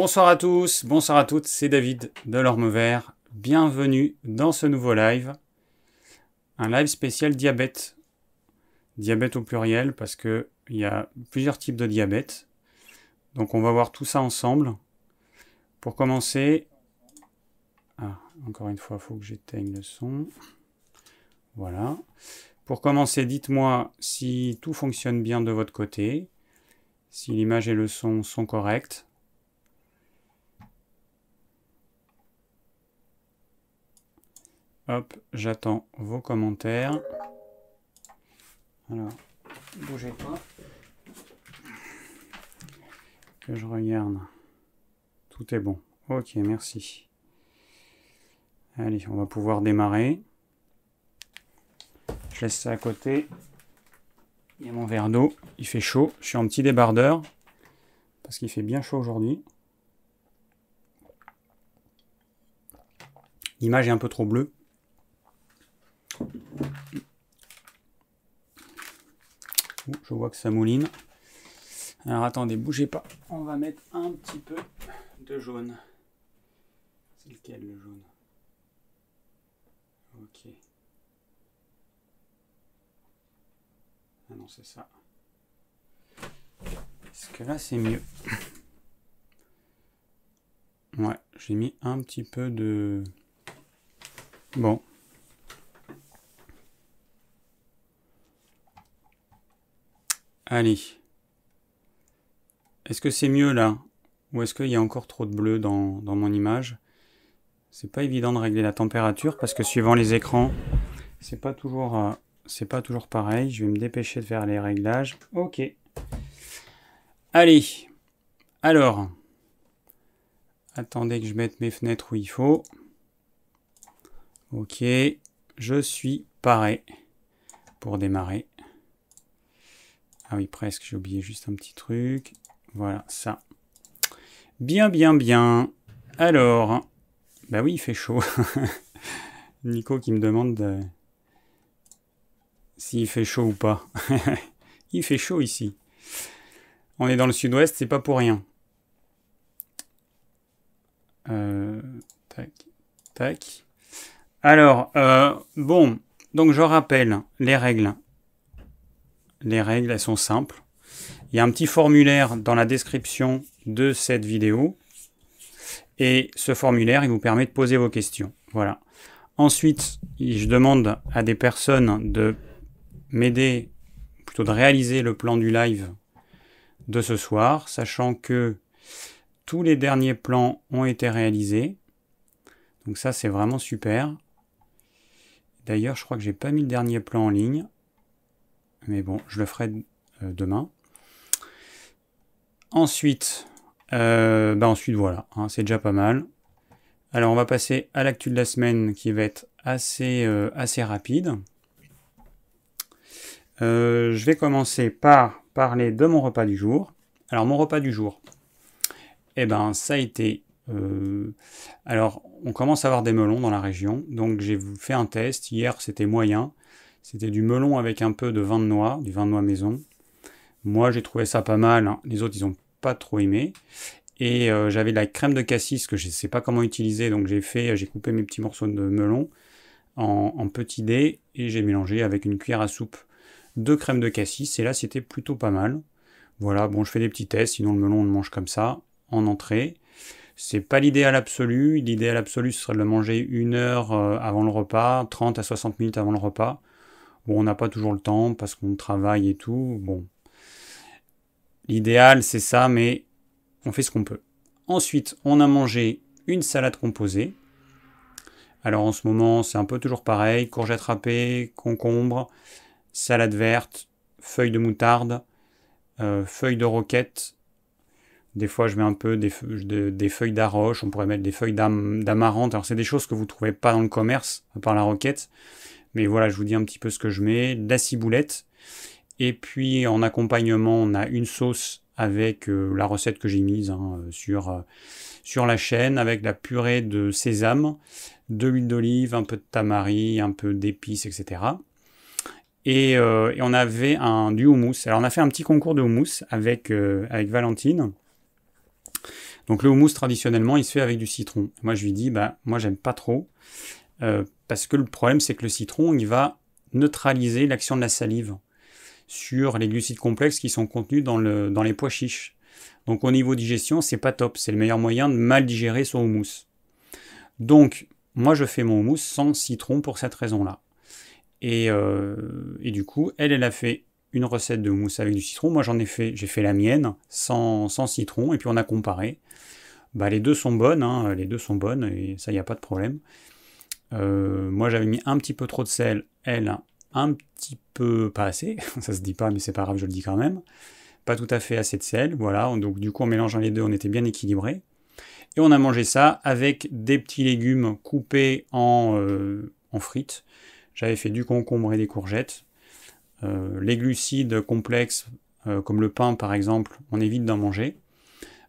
Bonsoir à tous, bonsoir à toutes, c'est David de l'Orme Vert. Bienvenue dans ce nouveau live. Un live spécial diabète. Diabète au pluriel parce que il y a plusieurs types de diabète. Donc on va voir tout ça ensemble. Pour commencer, ah, encore une fois, il faut que j'éteigne le son. Voilà. Pour commencer, dites-moi si tout fonctionne bien de votre côté, si l'image et le son sont corrects. Hop, j'attends vos commentaires. Alors, bougez pas. Que je regarde. Tout est bon. Ok, merci. Allez, on va pouvoir démarrer. Je laisse ça à côté. Il y a mon verre d'eau. Il fait chaud. Je suis en petit débardeur. Parce qu'il fait bien chaud aujourd'hui. L'image est un peu trop bleue. Je vois que ça mouline. Alors attendez, bougez pas. On va mettre un petit peu de jaune. C'est lequel le jaune? Ok. Ah non, c'est ça. Est-ce que là c'est mieux? Ouais, j'ai mis un petit peu de... Bon, Allez. Est-ce que c'est mieux là? Ou est-ce qu'il y a encore trop de bleu dans, mon image? C'est pas évident de régler la température parce que suivant les écrans, c'est pas toujours euh, pas toujours pareil. Je vais me dépêcher de faire les réglages. Ok. Allez. Alors. Attendez que je mette mes fenêtres où il faut. Ok. Je suis paré pour démarrer. Ah oui, presque, j'ai oublié juste un petit truc. Voilà, ça. Bien, bien, bien. Alors, bah oui, il fait chaud. Nico qui me demande s'il fait chaud ou pas. il fait chaud ici. On est dans le sud-ouest, c'est pas pour rien. Euh, tac, tac. Alors, euh, bon, donc je rappelle les règles les règles, elles sont simples. Il y a un petit formulaire dans la description de cette vidéo. Et ce formulaire, il vous permet de poser vos questions. Voilà. Ensuite, je demande à des personnes de m'aider, plutôt de réaliser le plan du live de ce soir, sachant que tous les derniers plans ont été réalisés. Donc ça, c'est vraiment super. D'ailleurs, je crois que j'ai pas mis le dernier plan en ligne mais bon, je le ferai euh, demain. Ensuite, euh, bah ensuite voilà, hein, c'est déjà pas mal. Alors on va passer à l'actu de la semaine qui va être assez, euh, assez rapide. je vais commencer par parler de mon repas du jour. Alors mon repas du jour, eh ben ça a été... alors on commence à avoir des melons dans la région, donc j'ai fait un test. Hier c'était moyen. C'était du melon avec un peu de vin de noix, du vin de noix maison. Moi, j'ai trouvé ça pas mal. Les autres, ils ont pas trop aimé. Et euh, j'avais de la crème de cassis que je ne sais pas comment utiliser, donc j'ai fait, j'ai coupé mes petits morceaux de melon en, petits dés et j'ai mélangé avec une cuillère à soupe de crème de cassis. Et là, c'était plutôt pas mal. Voilà, bon, je fais des petits tests, sinon le melon on le mange comme ça, en entrée. C'est pas l'idéal absolu. L'idéal absolu, ce serait de le manger une heure euh, avant le repas, 30 à 60 minutes avant le repas. Bon, on n'a pas toujours le temps parce qu'on travaille et tout. Bon, l'idéal c'est ça, mais on fait ce qu'on peut. Ensuite, on a mangé une salade composée. Alors en ce moment, c'est un peu toujours pareil courgettes râpées, concombre, salade verte, feuilles de moutarde, euh, feuilles de roquette. Des fois, je mets un peu des, feuilles, des feuilles d'aroche, on pourrait mettre des feuilles d'amarante. Alors, c'est des choses que vous ne trouvez pas dans le commerce, à part la roquette. Mais voilà, je vous dis un petit peu ce que je mets. De la ciboulette. Et puis en accompagnement, on a une sauce avec euh, la recette que j'ai mise hein, sur, euh, sur la chaîne, avec la purée de sésame, de l'huile d'olive, un peu de tamari, un peu d'épices, etc. Euh, et, on avait un, du houmous. Alors on a fait un petit concours de houmous avec, avec Valentine. Donc le houmous traditionnellement il se fait avec du citron. Moi je lui dis bah moi j'aime pas trop euh, parce que le problème c'est que le citron il va neutraliser l'action de la salive sur les glucides complexes qui sont contenus dans, le, dans les pois chiches. Donc au niveau digestion c'est pas top, c'est le meilleur moyen de mal digérer son houmous. Donc moi je fais mon houmous sans citron pour cette raison là. Et, euh, du coup, elle, elle a fait une recette de mousse avec du citron. Moi, j'en ai fait, j'ai fait la mienne sans, citron, et puis on a comparé. Bah, les deux sont bonnes, hein, les deux sont bonnes, et ça, il n'y a pas de problème. Euh, moi, j'avais mis un petit peu trop de sel, elle, un petit peu pas assez, ça se dit pas, mais c'est pas grave, je le dis quand même. Pas tout à fait assez de sel, voilà. Donc, du coup, en mélangeant les deux, on était bien équilibré. Et on a mangé ça avec des petits légumes coupés en, euh, en frites. J'avais fait du concombre et des courgettes. Euh, les glucides complexes, comme le pain par exemple, on évite d'en manger.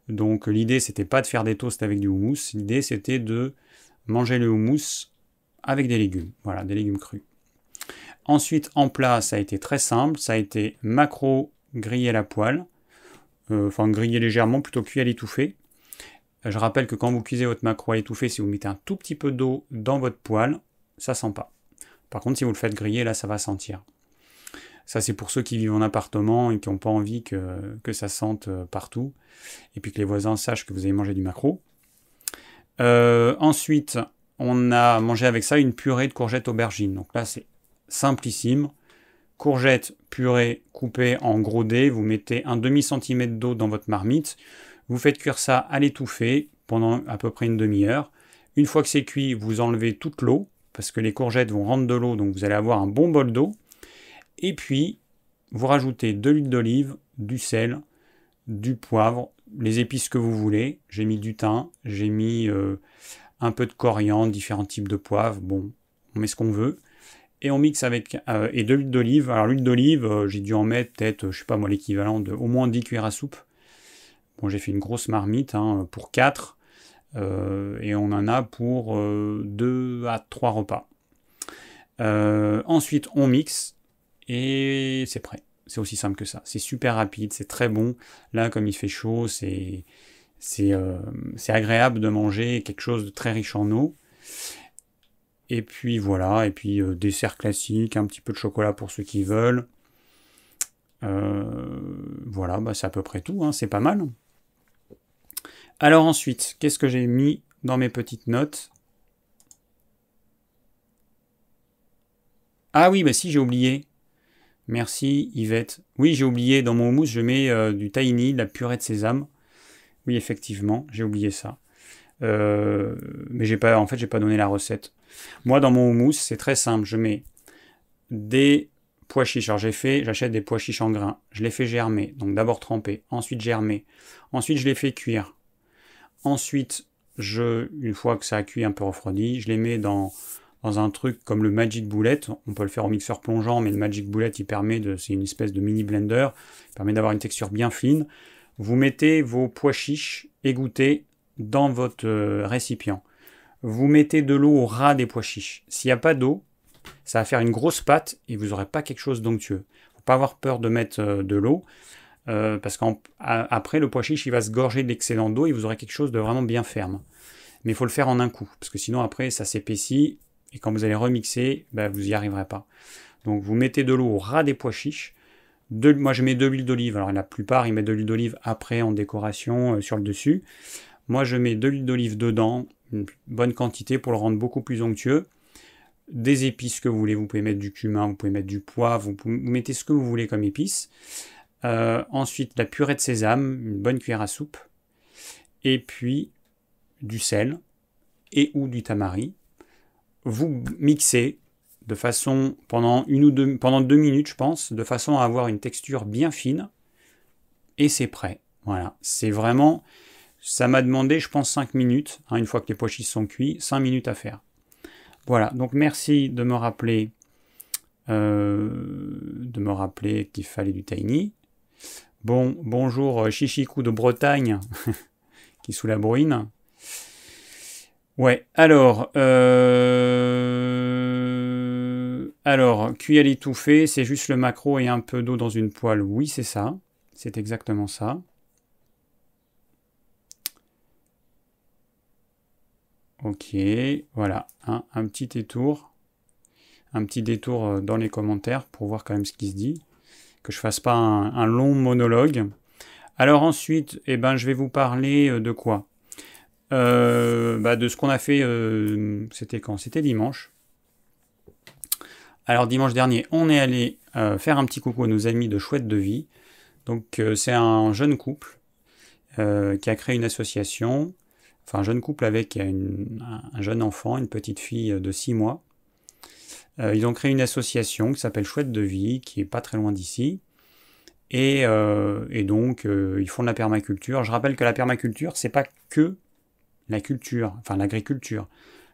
Donc l'idée c'était pas de faire des toasts avec du houmous, l'idée c'était de manger le houmous avec des légumes, voilà, des légumes crus. Ensuite en plat ça a été très simple, ça a été macro grillé à la poêle, euh, enfin grillé légèrement, plutôt cuit à l'étouffée. Je rappelle que quand vous cuisez votre macro à l'étouffée, si vous mettez un tout petit peu d'eau dans votre poêle, ça sent pas. Par contre si vous le faites griller là ça va sentir. Ça, c'est pour ceux qui vivent en appartement et qui n'ont pas envie que, ça sente euh, partout. Et puis que les voisins sachent que vous avez mangé du macro. Euh, ensuite, on a mangé avec ça une purée de courgettes aubergines. Donc là, c'est simplissime. Courgettes, purée coupée en gros dés. Vous mettez un demi-centimètre d'eau dans votre marmite. Vous faites cuire ça à l'étouffer pendant à peu près une demi-heure. Une fois que c'est cuit, vous enlevez toute l'eau parce que les courgettes vont rendre de l'eau, donc vous allez avoir un bon bol d'eau. Et puis, vous rajoutez de l'huile d'olive, du sel, du poivre, les épices que vous voulez. J'ai mis du thym, j'ai mis euh, un peu de coriandre, différents types de poivre. Bon, on met ce qu'on veut. Et on mixe avec euh, et de l'huile d'olive. Alors l'huile d'olive, euh, j'ai dû en mettre peut-être, je sais pas moi, l'équivalent de au moins 10 cuillères à soupe. Bon, j'ai fait une grosse marmite hein, pour 4. et on en a pour 2 à 3 repas. ensuite, on mixe et c'est prêt. C'est aussi simple que ça. C'est super rapide, c'est très bon. Là, comme il fait chaud, c'est euh, agréable de manger quelque chose de très riche en eau. Et puis voilà, et puis euh, dessert classique, un petit peu de chocolat pour ceux qui veulent. Euh, voilà, bah, c'est à peu près tout, hein, c'est pas mal. Alors ensuite, qu'est-ce que j'ai mis dans mes petites notes? Ah oui, bah si, j'ai oublié. Merci Yvette. Oui, j'ai oublié, dans mon houmous, je mets du tahini, de la purée de sésame. Effectivement, j'ai oublié ça. Euh, mais j'ai pas, en fait, j'ai pas donné la recette. Moi, dans mon houmous, c'est très simple. Je mets des pois chiches. Alors, j'ai fait, j'achète des pois chiches en grains. Je les fais germer. Donc, d'abord tremper, ensuite germer. Ensuite, je les fais cuire. Ensuite, je, une fois que ça a cuit un peu refroidi, je les mets dans dans un truc comme le Magic Bullet. On peut le faire au mixeur plongeant, mais le Magic Bullet, il permet de, c'est une espèce de mini blender, permet d'avoir une texture bien fine. Vous mettez vos pois chiches égouttés dans votre euh, récipient. Vous mettez de l'eau au ras des pois chiches. S'il n'y a pas d'eau, ça va faire une grosse pâte et vous n'aurez pas quelque chose d'onctueux. Faut pas avoir peur de mettre euh, de l'eau. Euh, parce qu'après, le pois chiche, il va se gorger de l'excédent d'eau et vous aurez quelque chose de vraiment bien ferme. Mais il faut le faire en un coup, parce que sinon après, ça s'épaissit et quand vous allez remixer, bah, vous n'y arriverez pas. Donc vous mettez de l'eau au ras des pois chiches. Moi je mets de l'huile d'olive. Alors la plupart ils mettent de l'huile d'olive après en décoration euh, sur le dessus. Moi je mets de l'huile d'olive dedans, une bonne quantité pour le rendre beaucoup plus onctueux. Des épices que vous voulez, vous pouvez mettre du cumin, vous pouvez mettre du poivre, vous, mettez ce que vous voulez comme épices. Euh, ensuite la purée de sésame, une bonne cuillère à soupe. Et puis du sel et ou du tamari vous mixez de façon pendant une ou deux pendant deux minutes, je pense, de façon à avoir une texture bien fine. Et c'est prêt. Voilà, c'est vraiment. Ça m'a demandé, je pense, 5 minutes, hein, une fois que les pois chiches sont cuits, 5 minutes à faire. Voilà, donc merci de me rappeler, euh, de me rappeler qu'il fallait du tiny. Bon, bonjour euh, Chichicou de Bretagne, qui sous la bruine. Ouais, alors, euh... alors, cuit à l'étouffée, c'est juste le macro et un peu d'eau dans une poêle. Oui, c'est ça. C'est exactement ça. Ok, voilà, un, petit détour. Un petit détour euh, dans les commentaires pour voir quand même ce qui se dit. Que je fasse pas un, long monologue. Alors ensuite, eh ben, je vais vous parler euh, de quoi? Euh, bah, De ce qu'on a fait, c'était quand? C'était dimanche. Alors dimanche dernier, on est allé faire un petit coucou à nos amis de Chouette de Vie. Donc c'est un jeune couple qui a créé une association enfin un jeune couple avec un jeune enfant, une petite fille de 6 mois. Euh, ils ont créé une association qui s'appelle Chouette de Vie, qui est pas très loin d'ici. Et, euh, donc, euh, ils font de la permaculture. Je rappelle que la permaculture, c'est pas que la culture, enfin l'agriculture.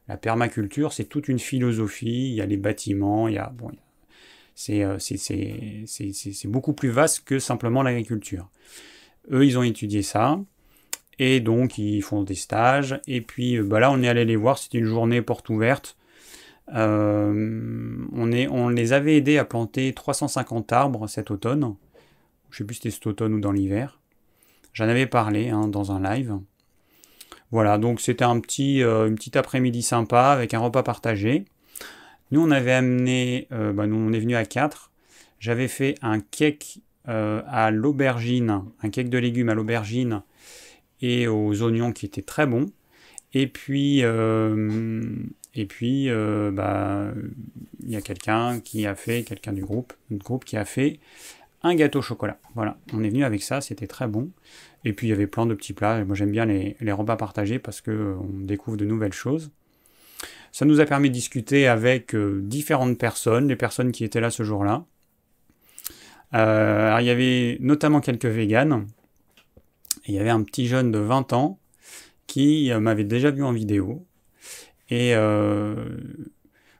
La permaculture, c'est toute une philosophie. Il y a les bâtiments, il y a, bon, c'est beaucoup plus vaste que simplement l'agriculture. Eux, ils ont étudié ça. Et donc, ils font des stages. Et puis, euh, bah là, on est allé les voir. C'était une journée porte ouverte. Euh, on, les avait aidés à planter 350 arbres cet automne. Je sais plus si c'était cet automne ou dans l'hiver. J'en avais parlé hein, dans un live. Voilà, donc c'était un petit, euh, après-midi sympa avec un repas partagé. Nous, on avait amené, bah, nous, on est venu à 4. J'avais fait un cake à l'aubergine, un cake de légumes à l'aubergine et aux oignons qui étaient très bons. Et puis, euh, et puis euh, bah, il y a quelqu'un qui a fait, quelqu'un du groupe, notre groupe qui a fait un gâteau au chocolat. Voilà, on est venu avec ça, c'était très bon. Et puis il y avait plein de petits plats. Moi j'aime bien les, repas partagés parce qu'on découvre de nouvelles choses. Ça nous a permis de discuter avec euh, différentes personnes, les personnes qui étaient là ce jour-là. il y avait notamment quelques véganes, il y avait un petit jeune de 20 ans qui euh, m'avait déjà vu en vidéo. Et euh,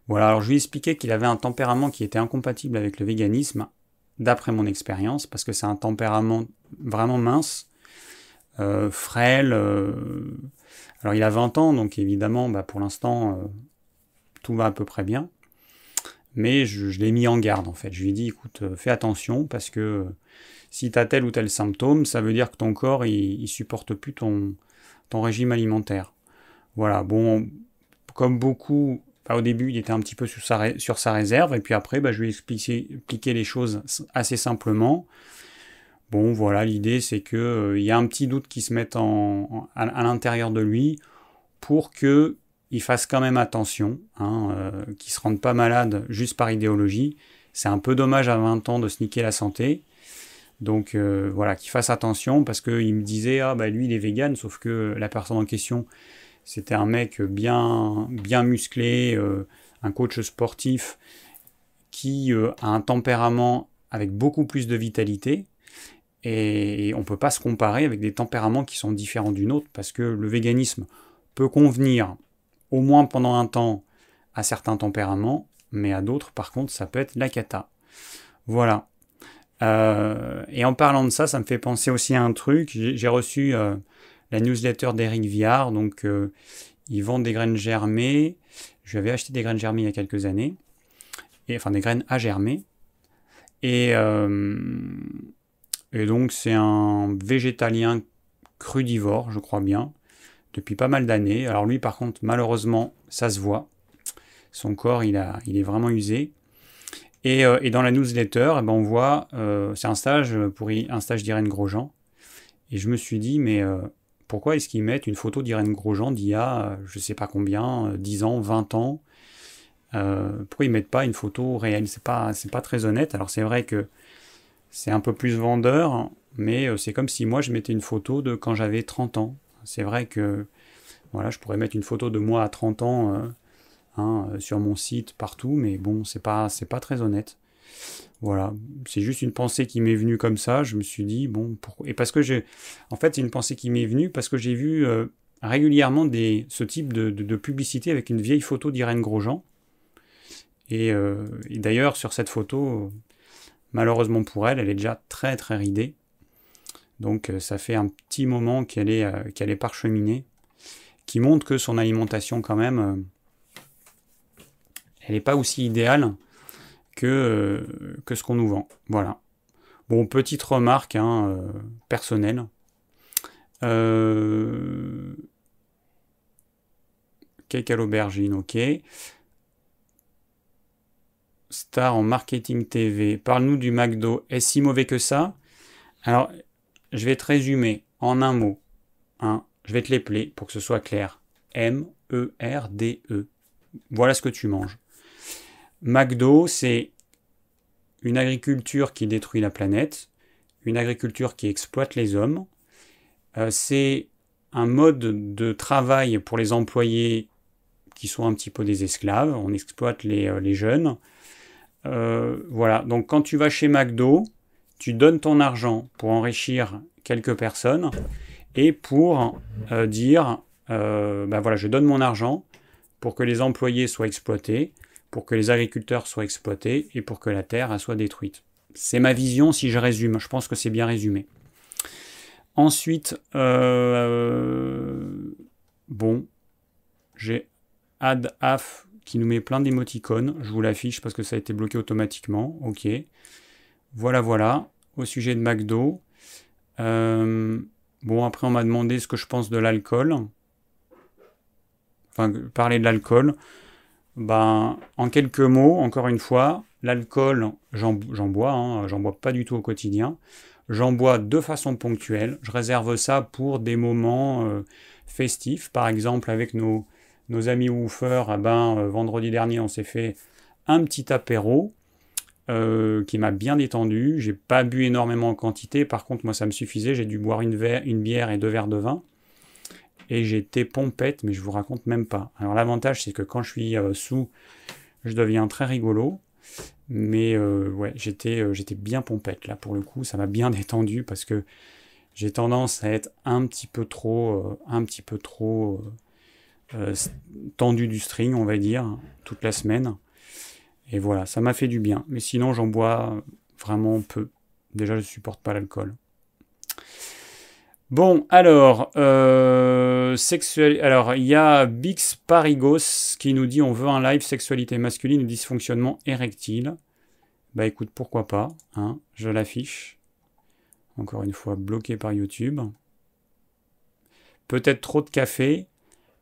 voilà, alors je lui ai expliqué qu'il avait un tempérament qui était incompatible avec le véganisme, d'après mon expérience, parce que c'est un tempérament vraiment mince, euh, frêle. alors il a 20 ans, donc évidemment, bah, pour l'instant, tout va à peu près bien. Mais je, l'ai mis en garde en fait. Je lui ai dit, écoute, fais attention parce que si tu as tel ou tel symptôme, ça veut dire que ton corps, il, supporte plus ton régime alimentaire. Voilà, bon, comme beaucoup, bah, au début, il était un petit peu sur sa, réserve, et puis après, bah, je lui ai expliqué, les choses assez simplement. Bon, voilà, l'idée, c'est qu'il euh, y a un petit doute qui se en, à, l'intérieur de lui pour que il fasse quand même attention, hein, euh, qu'il se rende pas malade juste par idéologie. C'est un peu dommage à 20 ans de se niquer la santé. Donc euh, voilà, qu'il fasse attention parce qu'il me disait ah bah lui il est vegan, sauf que la personne en question c'était un mec bien musclé, euh, un coach sportif qui euh, a un tempérament avec beaucoup plus de vitalité et on ne peut pas se comparer avec des tempéraments qui sont différents d'une autre parce que le véganisme peut convenir au moins pendant un temps à certains tempéraments, mais à d'autres par contre ça peut être la cata. Voilà. Euh, et en parlant de ça, ça me fait penser aussi à un truc. J'ai reçu la newsletter d'Eric Viard, donc euh, ils vendent des graines germées. Je lui avais acheté des graines germées il y a quelques années, et, enfin des graines à germer. Et, et donc c'est un végétalien crudivore, je crois bien, depuis pas mal d'années. Alors lui, par contre, malheureusement, ça se voit. Son corps, il, a, il est vraiment usé. Euh, et, dans la newsletter, eh ben, on voit, euh, c'est un stage pour un stage d'Irène Grosjean. Et je me suis dit, mais euh, pourquoi est-ce qu'ils mettent une photo d'Irène Grosjean d'il y a, je sais pas combien, 10 ans, 20 ans Pourquoi ils mettent pas une photo réelle? C'est pas, c'est pas très honnête. Alors c'est vrai que c'est un peu plus vendeur, mais c'est comme si moi je mettais une photo de quand j'avais 30 ans. C'est vrai que voilà, je pourrais mettre une photo de moi à 30 ans Hein, euh, sur mon site, partout, mais bon, c'est pas, c'est pas très honnête. Voilà, c'est juste une pensée qui m'est venue comme ça. Je me suis dit, bon, pourquoi? Et parce que j'ai. En fait, c'est une pensée qui m'est venue parce que j'ai vu euh, régulièrement ce type de, publicité avec une vieille photo d'Irène Grosjean. Et, euh, et d'ailleurs, sur cette photo, malheureusement pour elle, elle est déjà très très ridée. Donc ça fait un petit moment qu'elle est, qu'elle est parcheminée, qui montre que son alimentation quand même elle n'est pas aussi idéale que, euh, que ce qu'on nous vend. Voilà. Bon, petite remarque hein, euh, personnelle. Euh, cake à l'aubergine, ok. Star en marketing TV, parle-nous du McDo. Est-ce si mauvais que ça? Alors, je vais te résumer en un mot. Hein. Je vais te l'épeler pour que ce soit clair. M-E-R-D-E. Voilà ce que tu manges. McDo, c'est une agriculture qui détruit la planète, une agriculture qui exploite les hommes. Euh, c'est un mode de travail pour les employés qui sont un petit peu des esclaves. On exploite les, euh, jeunes. Euh, voilà, donc quand tu vas chez McDo, tu donnes ton argent pour enrichir quelques personnes et pour dire, ben voilà, je donne mon argent pour que les employés soient exploités, pour que les agriculteurs soient exploités et pour que la terre soit détruite. C'est ma vision si je résume, je pense que c'est bien résumé. Ensuite, euh, bon, j'ai add-af qui nous met plein d'émoticônes. Je vous l'affiche parce que ça a été bloqué automatiquement. Ok. Voilà, voilà. Au sujet de McDo. Euh, bon, après, on m'a demandé ce que je pense de l'alcool. Enfin, parler de l'alcool. Ben, en quelques mots, encore une fois, l'alcool, j'en bois, hein, j'en bois pas du tout au quotidien. J'en bois de façon ponctuelle. Je réserve ça pour des moments euh, festifs. Par exemple, avec nos, amis woofers, eh ben, euh, vendredi dernier, on s'est fait un petit apéro euh, qui m'a bien détendu. J'ai pas bu énormément en quantité. Par contre, moi, ça me suffisait. J'ai dû boire une bière et deux verres de vin. Et j'étais pompette, mais je vous raconte même pas. Alors l'avantage, c'est que quand je suis sous, je deviens très rigolo. Mais euh, ouais, j'étais, euh, j'étais bien pompette là pour le coup, ça m'a bien détendu parce que j'ai tendance à être un petit peu trop, euh, un petit peu trop tendu du string, on va dire, toute la semaine. Et voilà, ça m'a fait du bien. Mais sinon, j'en bois vraiment peu. Déjà, je supporte pas l'alcool. Bon, alors, euh, alors il y a Bix Parigos qui nous dit on veut un live sexualité masculine et dysfonctionnement érectile. Bah écoute, pourquoi pas, hein, je l'affiche. Encore une fois, bloqué par YouTube. Peut-être trop de café.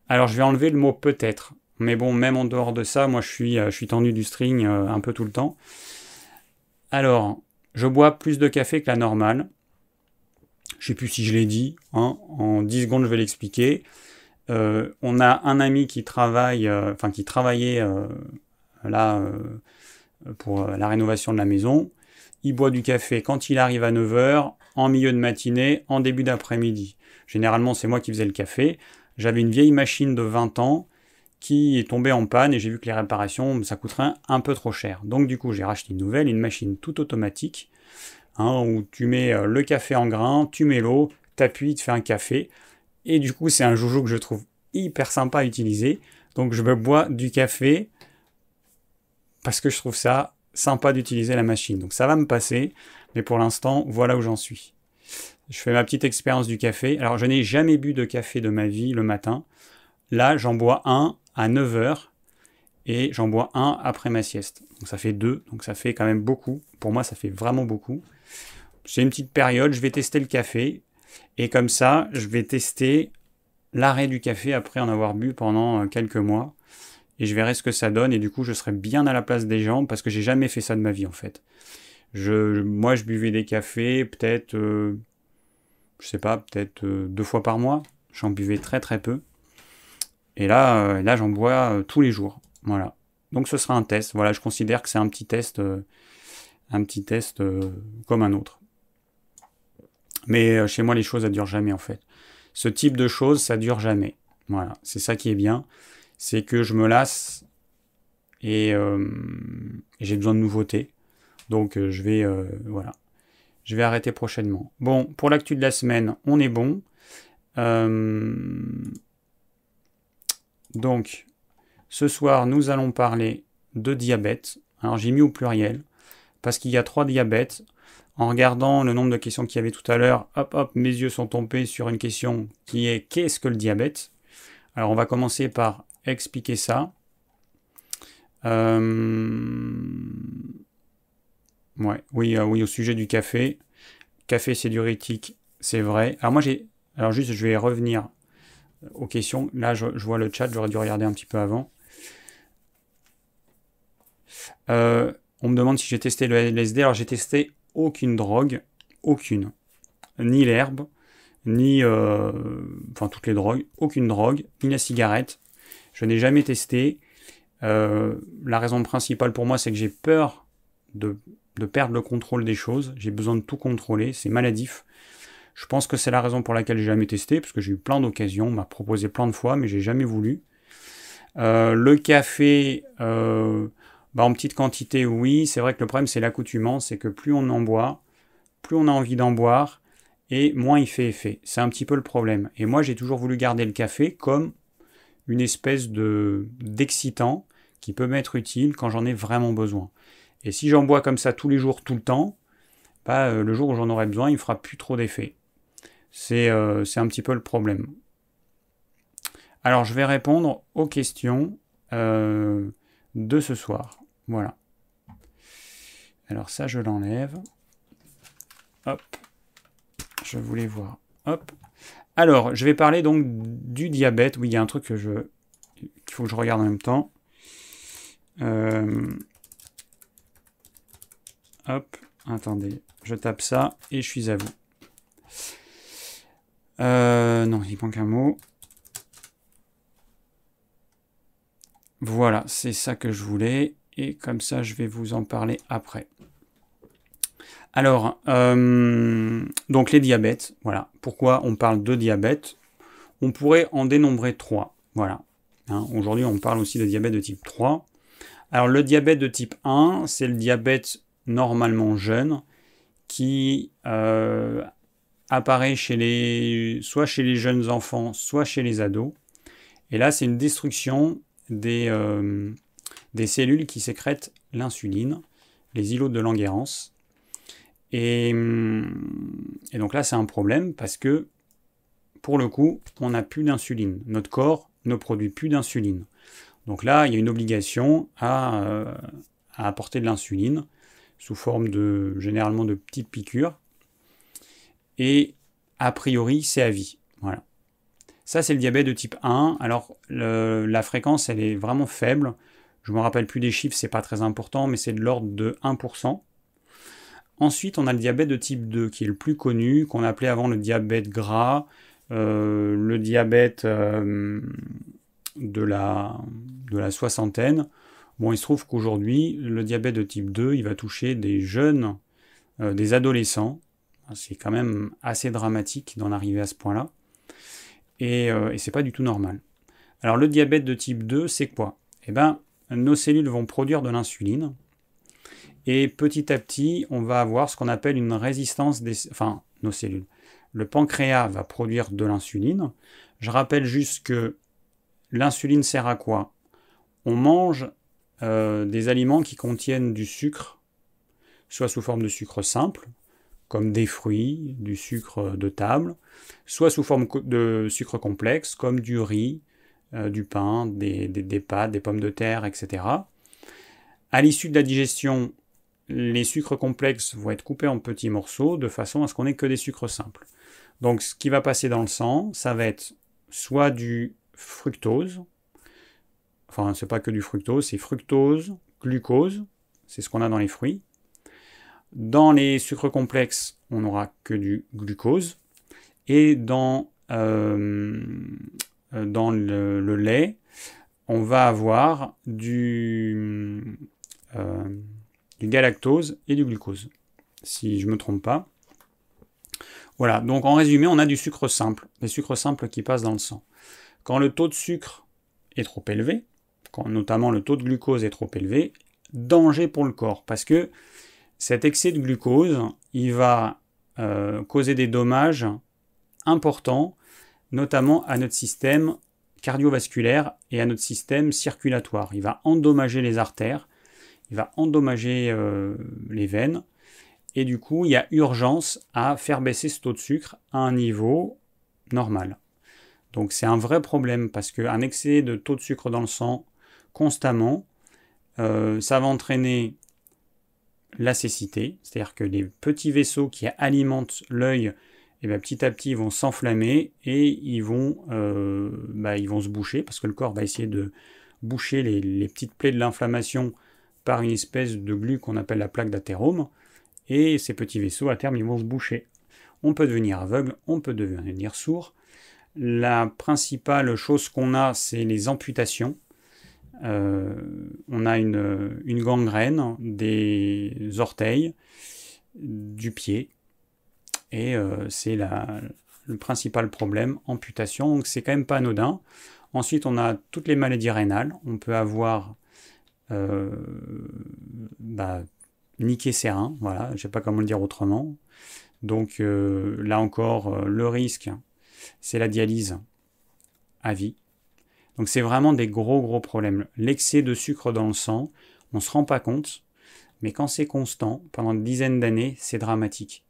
Alors je vais enlever le mot peut-être. Mais bon, même en dehors de ça, moi je suis, euh, je suis tendu du string euh, un peu tout le temps. Alors, je bois plus de café que la normale. Je sais plus si je l'ai dit. Hein. En 10 secondes, je vais l'expliquer. Euh, on a un ami qui travaille, euh, enfin qui travaillait euh, là pour la rénovation de la maison. Il boit du café quand il arrive à 9h, en milieu de matinée, en début d'après-midi. Généralement, c'est moi qui faisais le café. J'avais une vieille machine de 20 ans qui est tombée en panne et j'ai vu que les réparations, ça coûterait un peu trop cher. Donc du coup, j'ai racheté une nouvelle, une machine toute automatique Hein, où tu mets euh, le café en grain, tu mets l'eau, t'appuies, tu fais un café. Et du coup, c'est un joujou que je trouve hyper sympa à utiliser. Donc je me bois du café parce que je trouve ça sympa d'utiliser la machine. Donc ça va me passer, mais pour l'instant, voilà où j'en suis. Je fais ma petite expérience du café. Alors je n'ai jamais bu de café de ma vie le matin. Là, j'en bois un à 9h et j'en bois un après ma sieste. Donc ça fait deux, donc ça fait quand même beaucoup. Pour moi, ça fait vraiment beaucoup c'est une petite période, je vais tester le café. Et comme ça, je vais tester l'arrêt du café après en avoir bu pendant euh, quelques mois. Et je verrai ce que ça donne. Et du coup, je serai bien à la place des gens parce que j'ai jamais fait ça de ma vie en fait. Moi, je buvais des cafés peut-être, euh, je sais pas, peut-être euh, deux fois par mois. J'en buvais très très peu. Et là, là j'en bois tous les jours. Voilà. Donc ce sera un test. Voilà, je considère que c'est un petit test, un petit test comme un autre. Mais euh, chez moi, les choses, ça dure jamais en fait. Ce type de choses, ça dure jamais. Voilà, c'est ça qui est bien. C'est que je me lasse et, euh, j'ai besoin de nouveautés. Donc euh, je vais voilà, je vais arrêter prochainement. Bon, pour l'actu de la semaine, on est bon. donc, ce soir, nous allons parler de diabète. Alors j'ai mis au pluriel parce qu'il y a trois diabètes. En regardant le nombre de questions qu'il y avait tout à l'heure, hop hop, mes yeux sont tombés sur une question qui est qu'est-ce que le diabète? Alors on va commencer par expliquer ça. Euh, ouais, oui, euh, oui, au sujet du café. Café c'est diurétique, c'est vrai. Alors moi j'ai. Alors juste je vais revenir aux questions. Là, je, vois le chat, j'aurais dû regarder un petit peu avant. Euh, on me demande si j'ai testé le LSD. Alors, j'ai testé aucune drogue, aucune. Ni l'herbe, ni. Euh, enfin, toutes les drogues, aucune drogue, ni la cigarette. Je n'ai jamais testé. Euh, la raison principale pour moi, c'est que j'ai peur de, perdre le contrôle des choses. J'ai besoin de tout contrôler. C'est maladif. Je pense que c'est la raison pour laquelle j'ai jamais testé, parce que j'ai eu plein d'occasions, on m'a proposé plein de fois, mais j'ai jamais voulu. Euh, le café, bah, en petite quantité, oui. C'est vrai que le problème, c'est l'accoutumance, c'est que plus on en boit, plus on a envie d'en boire, et moins il fait effet. C'est un petit peu le problème. Et moi, j'ai toujours voulu garder le café comme une espèce de d'excitant qui peut m'être utile quand j'en ai vraiment besoin. Et si j'en bois comme ça tous les jours, tout le temps, bah, euh, le jour où j'en aurai besoin, il ne fera plus trop d'effet. Euh, c'est un petit peu le problème. Alors, je vais répondre aux questions euh, de ce soir. Voilà. Alors ça, je l'enlève. Hop. Je voulais voir. Hop. Alors, je vais parler donc du diabète. Oui, il y a un truc que je qu'il faut que je regarde en même temps. Euh, hop. Attendez. Je tape ça et je suis à vous. Euh, non, il manque un mot. Voilà, c'est ça que je voulais. Et comme ça, je vais vous en parler après. Alors, euh, donc les diabètes, voilà. Pourquoi on parle de diabète? On pourrait en dénombrer trois. Voilà. Hein, aujourd'hui, on parle aussi de diabète de type 3. Alors, le diabète de type 1, c'est le diabète normalement jeune qui euh, apparaît chez les, soit chez les jeunes enfants, soit chez les ados. Et là, c'est une destruction des, euh, des cellules qui sécrètent l'insuline, les îlots de Langerhans. Et, donc là, c'est un problème parce que, pour le coup, on n'a plus d'insuline. Notre corps ne produit plus d'insuline. Donc là, il y a une obligation à, euh, apporter de l'insuline sous forme de généralement de petites piqûres et a priori c'est à vie. Voilà. Ça c'est le diabète de type 1. Alors la fréquence elle est vraiment faible. Je ne me rappelle plus des chiffres, c'est pas très important, mais c'est de l'ordre de 1%. Ensuite, on a le diabète de type 2 qui est le plus connu, qu'on appelait avant le diabète gras, euh, le diabète euh, de, la, soixantaine. Bon, il se trouve qu'aujourd'hui, le diabète de type 2, il va toucher des jeunes, euh, des adolescents, c'est quand même assez dramatique d'en arriver à ce point-là. Et, et c'est pas du tout normal. Alors le diabète de type 2, c'est quoi? Eh bien, nos cellules vont produire de l'insuline. Et petit à petit, on va avoir ce qu'on appelle une résistance des... Enfin, nos cellules. Le pancréas va produire de l'insuline. Je rappelle juste que l'insuline sert à quoi? On mange euh, des aliments qui contiennent du sucre, soit sous forme de sucre simple, comme des fruits, du sucre de table, soit sous forme de sucre complexe, comme du riz, euh, du pain, des, pâtes, des pommes de terre, etc. À l'issue de la digestion, les sucres complexes vont être coupés en petits morceaux de façon à ce qu'on ait que des sucres simples. Donc ce qui va passer dans le sang, ça va être soit du fructose, enfin c'est pas que du fructose, c'est fructose, glucose, c'est ce qu'on a dans les fruits, dans les sucres complexes, on n'aura que du glucose. Et dans, euh, dans le, lait, on va avoir du, euh, du galactose et du glucose, si je ne me trompe pas. Voilà, donc en résumé, on a du sucre simple, des sucres simples qui passent dans le sang. Quand le taux de sucre est trop élevé, quand notamment le taux de glucose est trop élevé, danger pour le corps, parce que cet excès de glucose, il va euh, causer des dommages importants, notamment à notre système cardiovasculaire et à notre système circulatoire. Il va endommager les artères, il va endommager euh, les veines, et du coup, il y a urgence à faire baisser ce taux de sucre à un niveau normal. Donc c'est un vrai problème parce qu'un excès de taux de sucre dans le sang constamment, euh, ça va entraîner la cécité, c'est-à-dire que les petits vaisseaux qui alimentent l'œil et bien petit à petit ils vont s'enflammer et ils vont, bah, ils vont se boucher parce que le corps va essayer de boucher les, petites plaies de l'inflammation par une espèce de glu qu'on appelle la plaque d'athérome. Et ces petits vaisseaux, à terme, ils vont se boucher. On peut devenir aveugle, on peut devenir sourd. La principale chose qu'on a, c'est les amputations. Euh, on a une, gangrène des orteils, du pied, et euh, c'est le principal problème, amputation. Donc c'est quand même pas anodin. Ensuite, on a toutes les maladies rénales. On peut avoir euh, bah, reins, voilà, je ne sais pas comment le dire autrement. Donc euh, là encore, euh, le risque, c'est la dialyse à vie. Donc c'est vraiment des gros gros problèmes. L'excès de sucre dans le sang, on ne se rend pas compte, mais quand c'est constant, pendant une dizaine d'années, c'est dramatique.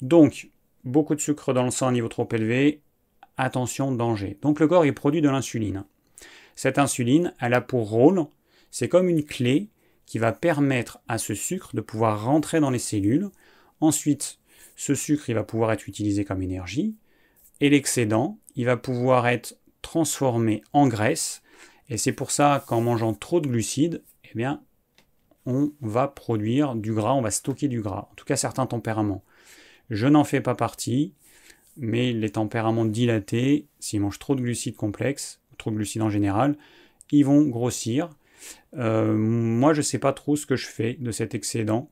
Donc, beaucoup de sucre dans le sang à niveau trop élevé, attention, danger. Donc le corps, il produit de l'insuline. Cette insuline, elle a pour rôle, c'est comme une clé qui va permettre à ce sucre de pouvoir rentrer dans les cellules. Ensuite, ce sucre, il va pouvoir être utilisé comme énergie. Et l'excédent, il va pouvoir être transformé en graisse. Et c'est pour ça qu'en mangeant trop de glucides, eh bien, on va produire du gras, on va stocker du gras. En tout cas, certains tempéraments. Je n'en fais pas partie, mais les tempéraments dilatés, s'ils mangent trop de glucides complexes, trop de glucides en général, ils vont grossir. Euh, moi, je ne sais pas trop ce que je fais de cet excédent.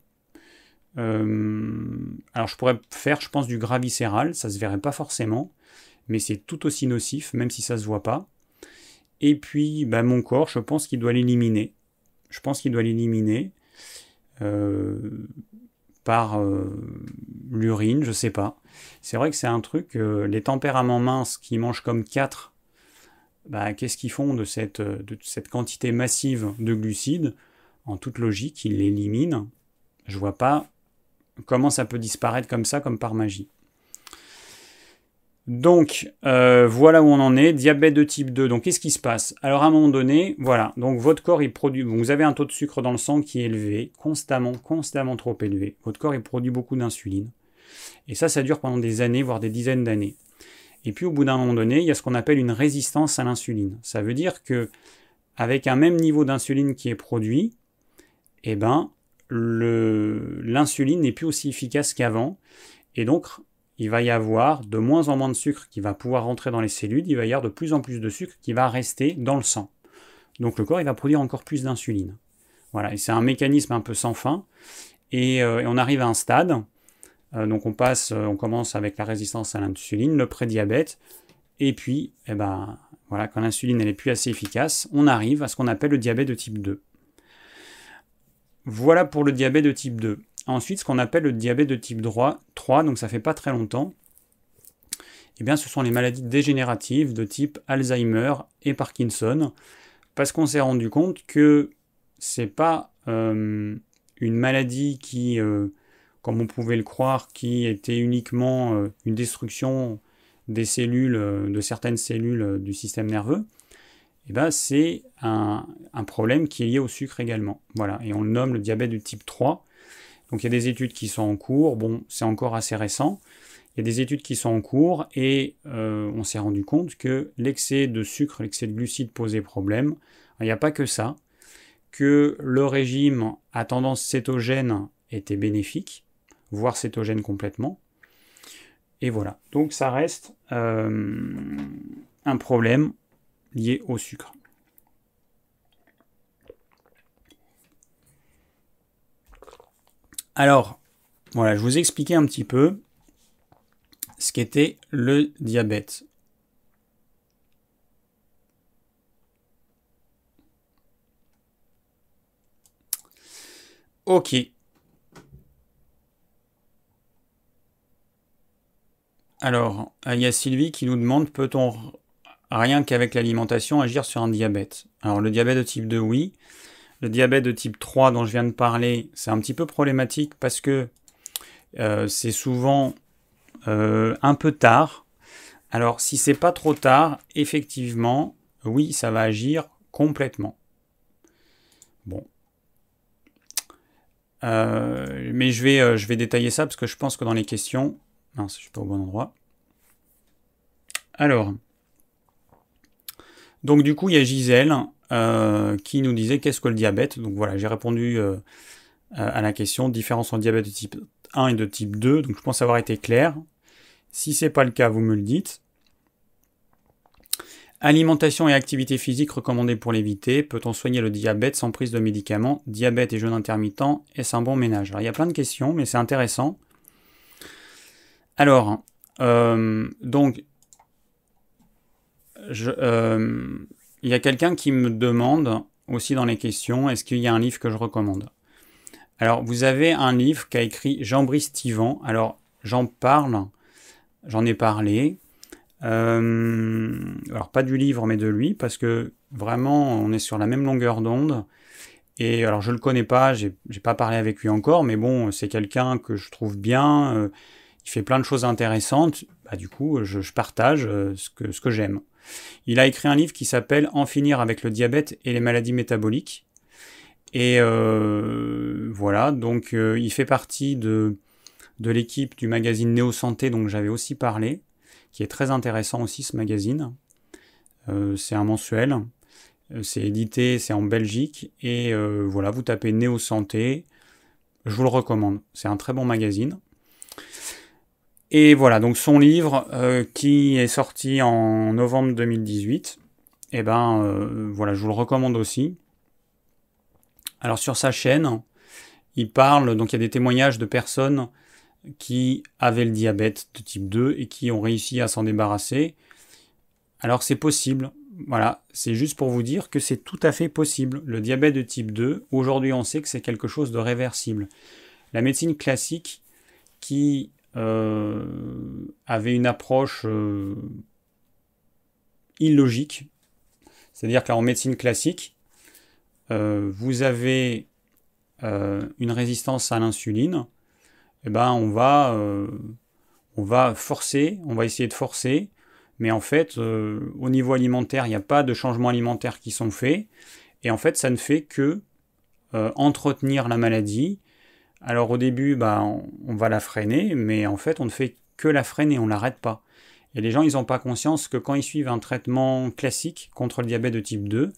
Euh, alors, je pourrais faire, je pense, du gras viscéral, ça se verrait pas forcément, mais c'est tout aussi nocif, même si ça se voit pas. Et puis, bah, mon corps, je pense qu'il doit l'éliminer. Je pense qu'il doit l'éliminer euh, par l'urine, je sais pas. C'est vrai que c'est un truc, les tempéraments minces qui mangent comme 4 bah, qu'est-ce qu'ils font de cette, de cette quantité massive de glucides? En toute logique, ils l'éliminent. Je vois pas comment ça peut disparaître comme ça, comme par magie. Donc euh, voilà où on en est, diabète de type 2. Donc qu'est-ce qui se passe? Alors à un moment donné, voilà, donc votre corps il produit, vous avez un taux de sucre dans le sang qui est élevé, constamment, constamment trop élevé. Votre corps il produit beaucoup d'insuline. Et ça, ça dure pendant des années, voire des dizaines d'années. Et puis au bout d'un moment donné, il y a ce qu'on appelle une résistance à l'insuline. Ça veut dire que avec un même niveau d'insuline qui est produit, eh ben, l'insuline n'est plus aussi efficace qu'avant. Et donc, il va y avoir de moins en moins de sucre qui va pouvoir rentrer dans les cellules, il va y avoir de plus en plus de sucre qui va rester dans le sang. Donc le corps, il va produire encore plus d'insuline. Voilà, et c'est un mécanisme un peu sans fin. Et, euh, on arrive à un stade euh, donc on passe, euh, on commence avec la résistance à l'insuline, le prédiabète, et puis, eh ben, voilà, quand l'insuline n'est plus assez efficace, on arrive à ce qu'on appelle le diabète de type 2. Voilà pour le diabète de type 2. Ensuite, ce qu'on appelle le diabète de type 3, 3 donc ça fait pas très longtemps, eh bien, ce sont les maladies dégénératives de type Alzheimer et Parkinson, parce qu'on s'est rendu compte que c'est pas euh, une maladie qui comme on pouvait le croire, qui était uniquement euh, une destruction des cellules, euh, de certaines cellules euh, du système nerveux, eh ben c'est un, problème qui est lié au sucre également. Voilà, et on le nomme le diabète de type 3. Donc il y a des études qui sont en cours, bon, c'est encore assez récent. Il y a des études qui sont en cours et on s'est rendu compte que l'excès de sucre, l'excès de glucides posait problème. Il n'y a pas que ça, que le régime à tendance cétogène était bénéfique, voire cétogène complètement. Et voilà. Donc ça reste euh, un problème lié au sucre. Alors, voilà, je vous ai expliqué un petit peu ce qu'était le diabète. Ok, Alors, il y a Sylvie qui nous demande peut-on rien qu'avec l'alimentation agir sur un diabète? Alors, le diabète de type 2, oui. Le diabète de type 3 dont je viens de parler, c'est un petit peu problématique parce que euh, c'est souvent euh, un peu tard. Alors, si c'est pas trop tard, effectivement, oui, ça va agir complètement. Bon. Euh, mais je vais, je vais détailler ça parce que je pense que dans les questions, Non, je suis pas au bon endroit. Alors, donc du coup, il y a Gisèle euh, qui nous disait qu'est-ce que le diabète. Donc voilà, j'ai répondu euh, à la question différence entre diabète de type 1 et de type 2. Donc je pense avoir été clair. Si c'est pas le cas, vous me le dites. Alimentation et activité physique recommandées pour l'éviter. Peut-on soigner le diabète sans prise de médicaments? Diabète et jeûne intermittent, est-ce un bon ménage? Alors il y a plein de questions, mais c'est intéressant. Alors, euh, donc, euh, il y a quelqu'un qui me demande aussi dans les questions, est-ce qu'il y a un livre que je recommande? Alors, vous avez un livre qu'a écrit Jean-Brice Tivan. Alors, j'en parle, j'en ai parlé. Euh, alors, pas du livre, mais de lui, parce que vraiment, on est sur la même longueur d'onde. Et alors, je le connais pas, j'ai pas parlé avec lui encore, mais bon, c'est quelqu'un que je trouve bien. Euh, il fait plein de choses intéressantes. Bah, du coup, je, partage que, ce que j'aime. Il a écrit un livre qui s'appelle En finir avec le diabète et les maladies métaboliques. Et euh, voilà, donc euh, il fait partie de, de l'équipe du magazine Néo Santé dont j'avais aussi parlé, qui est très intéressant aussi ce magazine. Euh, c'est un mensuel, c'est édité, c'est en Belgique, et voilà, vous tapez Néo Santé, je vous le recommande, c'est un très bon magazine. Et voilà, donc son livre euh, qui est sorti en novembre 2018, et eh ben euh, voilà, je vous le recommande aussi. Alors sur sa chaîne, il parle, donc il y a des témoignages de personnes qui avaient le diabète de type 2 et qui ont réussi à s'en débarrasser. Alors c'est possible, voilà, c'est juste pour vous dire que c'est tout à fait possible. Le diabète de type 2, aujourd'hui on sait que c'est quelque chose de réversible. La médecine classique qui avait une approche euh, illogique. C'est-à-dire qu'en médecine classique, euh, vous avez une résistance à l'insuline, eh ben on va forcer, on va essayer de forcer, mais en fait, au niveau alimentaire, il n'y a pas de changements alimentaires qui sont faits, et en fait, ça ne fait que entretenir la maladie, alors au début, bah, on, va la freiner, mais en fait, on ne fait que la freiner, on ne l'arrête pas. Et les gens, ils n'ont pas conscience que quand ils suivent un traitement classique contre le diabète de type 2,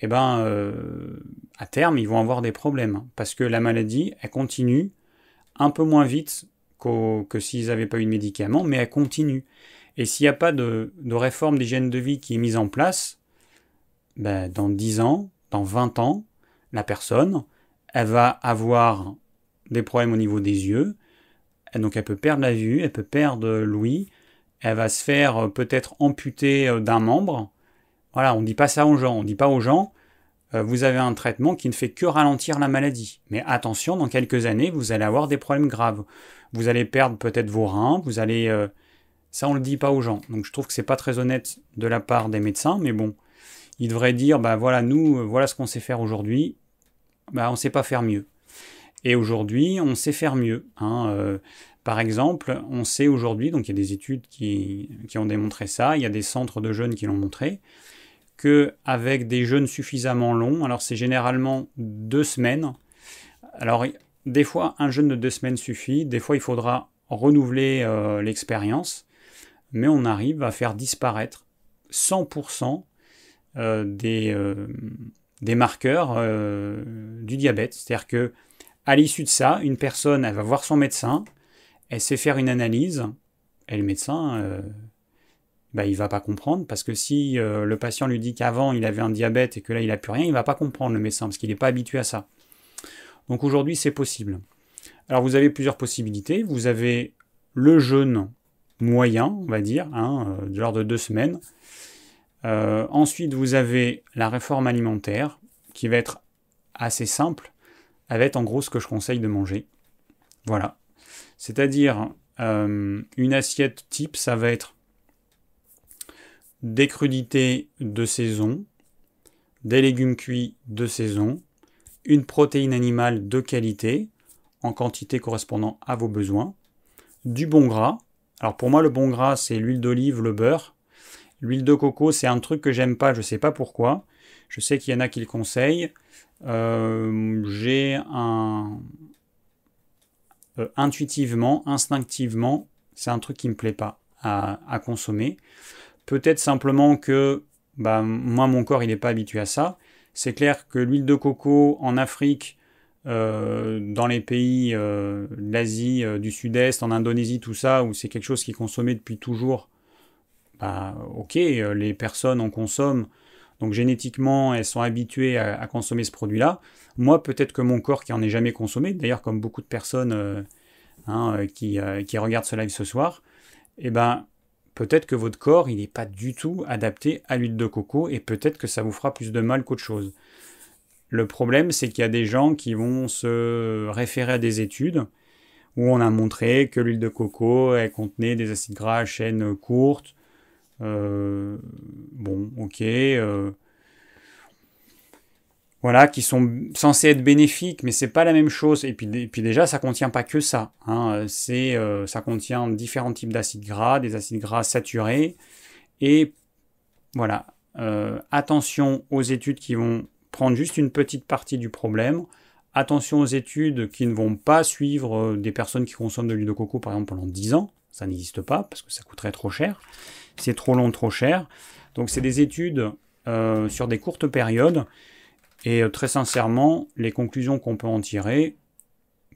eh ben, euh, à terme, ils vont avoir des problèmes. Parce que la maladie, elle continue un peu moins vite que s'ils n'avaient pas eu de médicaments, mais elle continue. Et s'il n'y a pas de, réforme d'hygiène de vie qui est mise en place, ben, dans 10 ans, dans 20 ans, la personne, elle va avoir des problèmes au niveau des yeux. donc elle peut perdre la vue, elle peut perdre l'ouïe, elle va se faire euh, peut-être amputer euh, d'un membre. Voilà, on ne dit pas ça aux gens. On ne dit pas aux gens, euh, vous avez un traitement qui ne fait que ralentir la maladie. Mais attention, dans quelques années, vous allez avoir des problèmes graves. Vous allez perdre peut-être vos reins, vous allez... ça, on ne le dit pas aux gens. Donc je trouve que c'est pas très honnête de la part des médecins, mais bon, ils devraient dire, bah voilà, nous, voilà ce qu'on sait faire aujourd'hui, bah on ne sait pas faire mieux. Et aujourd'hui, on sait faire mieux. Hein, euh, par exemple, on sait aujourd'hui, donc il y a des études qui, ont démontré ça, il y a des centres de jeunes qui l'ont montré, qu'avec des jeûnes suffisamment longs, alors c'est généralement deux semaines, alors des fois un jeûne de deux semaines suffit, des fois il faudra renouveler euh, l'expérience, mais on arrive à faire disparaître 100% euh, des, des marqueurs du diabète. C'est-à-dire que à l'issue de ça, une personne, elle va voir son médecin, elle sait faire une analyse, et le médecin, euh, bah, il va pas comprendre, parce que si euh, le patient lui dit qu'avant il avait un diabète et que là il n'a plus rien, il va pas comprendre le médecin, parce qu'il n'est pas habitué à ça. Donc aujourd'hui, c'est possible. Alors vous avez plusieurs possibilités. Vous avez le jeûne moyen, on va dire, hein, euh, de l'ordre de deux semaines. ensuite, vous avez la réforme alimentaire, qui va être assez simple avec en gros ce que je conseille de manger. Voilà. C'est-à-dire, euh, une assiette type, ça va être des crudités de saison, des légumes cuits de saison, une protéine animale de qualité, en quantité correspondant à vos besoins, du bon gras. Alors pour moi, le bon gras, c'est l'huile d'olive, le beurre. L'huile de coco, c'est un truc que j'aime pas, je sais pas pourquoi. Je sais qu'il y en a qui le conseillent. Euh, j'ai un... Euh, intuitivement, instinctivement, c'est un truc qui me plaît pas à, consommer. Peut-être simplement que bah, moi, mon corps, il n'est pas habitué à ça. C'est clair que l'huile de coco en Afrique, euh, dans les pays euh, du Sud-Est, en Indonésie, tout ça, où c'est quelque chose qui est consommé depuis toujours, bah, ok, les personnes en consomment, donc génétiquement, elles sont habituées à, consommer ce produit-là. Moi, peut-être que mon corps qui en est jamais consommé, d'ailleurs comme beaucoup de personnes euh, hein, euh, qui, euh, qui, regardent ce live ce soir, eh ben, peut-être que votre corps, n'est pas du tout adapté à l'huile de coco et peut-être que ça vous fera plus de mal qu'autre chose. Le problème, c'est qu'il y a des gens qui vont se référer à des études où on a montré que l'huile de coco, contenait des acides gras à chaîne courte, euh, bon, ok. Euh, voilà, qui sont censés être bénéfiques, mais c'est pas la même chose. Et puis, puis déjà, ça contient pas que ça. Hein. C'est, euh, ça contient différents types d'acides gras, des acides gras saturés. Et voilà, attention aux études qui vont prendre juste une petite partie du problème. Attention aux études qui ne vont pas suivre des personnes qui consomment de l'huile de coco, par exemple, pendant 10 ans. Ça n'existe pas parce que ça coûterait trop cher c'est trop long, trop cher. Donc c'est des études euh, sur des courtes périodes. Et euh, très sincèrement, les conclusions qu'on peut en tirer,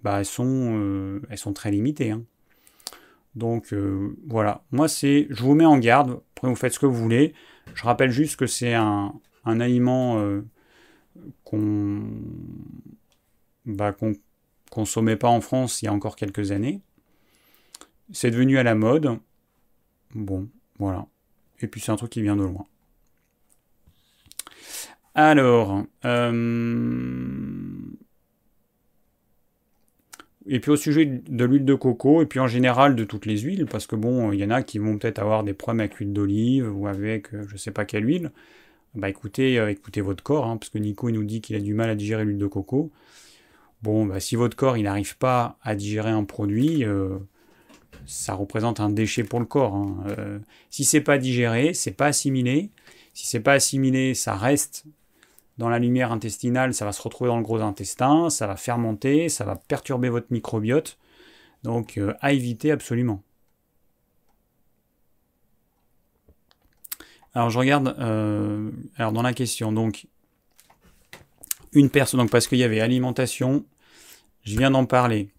bah, elles, sont, euh, elles sont très limitées. Hein. Donc voilà, moi c'est, je vous mets en garde, après vous faites ce que vous voulez. Je rappelle juste que c'est un, aliment qu'on bah, consommait pas en France il y a encore quelques années. C'est devenu à la mode. Bon, voilà. Et puis c'est un truc qui vient de loin. Alors, euh, et puis au sujet de l'huile de coco, et puis en général de toutes les huiles, parce que bon, il y en a qui vont peut-être avoir des problèmes avec l'huile d'olive ou avec euh, je sais pas quelle huile. Bah écoutez, euh, écoutez votre corps, hein, parce que Nico il nous dit qu'il a du mal à digérer l'huile de coco. Bon, bah, si votre corps il n'arrive pas à digérer un produit, ça représente un déchet pour le corps. Hein. Euh, si c'est pas digéré, c'est pas assimilé. Si c'est pas assimilé, ça reste dans la lumière intestinale, ça va se retrouver dans le gros intestin, ça va fermenter, ça va perturber votre microbiote. Donc euh, à éviter absolument. Alors je regarde, euh, alors dans la question, donc une personne, donc parce qu'il y avait alimentation, je viens d'en parler.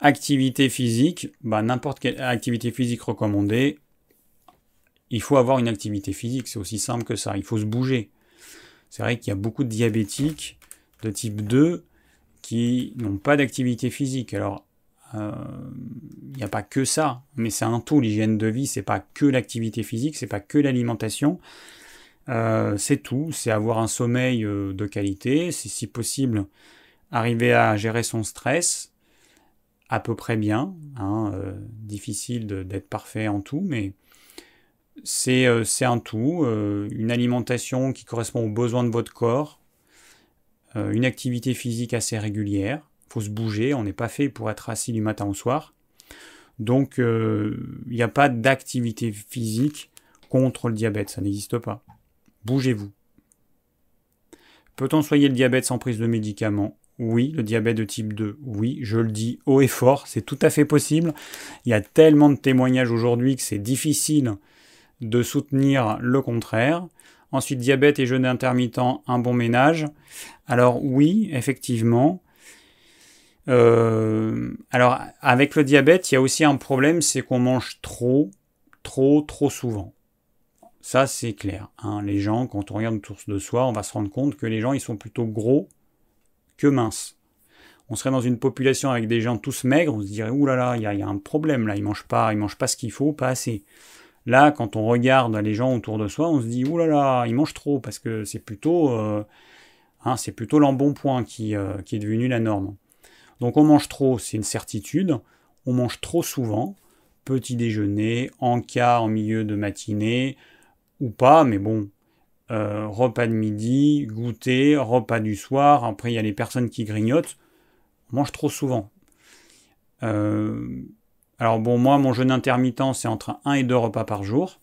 Activité physique, bah, n'importe quelle activité physique recommandée, il faut avoir une activité physique, c'est aussi simple que ça, il faut se bouger. C'est vrai qu'il y a beaucoup de diabétiques de type 2 qui n'ont pas d'activité physique. Alors, euh, il n'y a pas que ça, mais c'est un tout. L'hygiène de vie, c'est pas que l'activité physique, c'est pas que l'alimentation. Euh, c'est tout, c'est avoir un sommeil euh, de qualité, c'est si possible arriver à gérer son stress, à peu près bien. Hein, euh, difficile d'être parfait en tout, mais c'est euh, un tout. Euh, une alimentation qui correspond aux besoins de votre corps, une activité physique assez régulière. Il faut se bouger, on n'est pas fait pour être assis du matin au soir. Donc il n'y a pas d'activité physique contre le diabète, ça n'existe pas. Bougez-vous. Peut-on soigner le diabète sans prise de médicaments? Oui, le diabète de type 2, oui, je le dis haut et fort, c'est tout à fait possible. Il y a tellement de témoignages aujourd'hui que c'est difficile de soutenir le contraire. Ensuite, diabète et jeûne intermittent, un bon ménage. Alors oui, effectivement. Euh, alors avec le diabète, il y a aussi un problème, c'est qu'on mange trop, trop, trop souvent. Ça, c'est clair. Hein. Les gens, quand on regarde autour de soi, on va se rendre compte que les gens, ils sont plutôt gros que mince. On serait dans une population avec des gens tous maigres, on se dirait, oulala, il y, a un problème là, ils mangent pas, ils mangent pas ce qu'il faut, pas assez. Là, quand on regarde les gens autour de soi, on se dit, oulala, ils mangent trop, parce que c'est plutôt, euh, hein, c'est plutôt l'embonpoint qui, euh, qui est devenu la norme. Donc on mange trop, c'est une certitude. On mange trop souvent, petit déjeuner, en cas en milieu de matinée, ou pas, mais bon, euh, repas de midi, goûter, repas du soir. Après, il y a les personnes qui grignotent. On mange trop souvent. Euh, alors bon, moi, mon jeûne intermittent, c'est entre 1 et 2 repas par jour.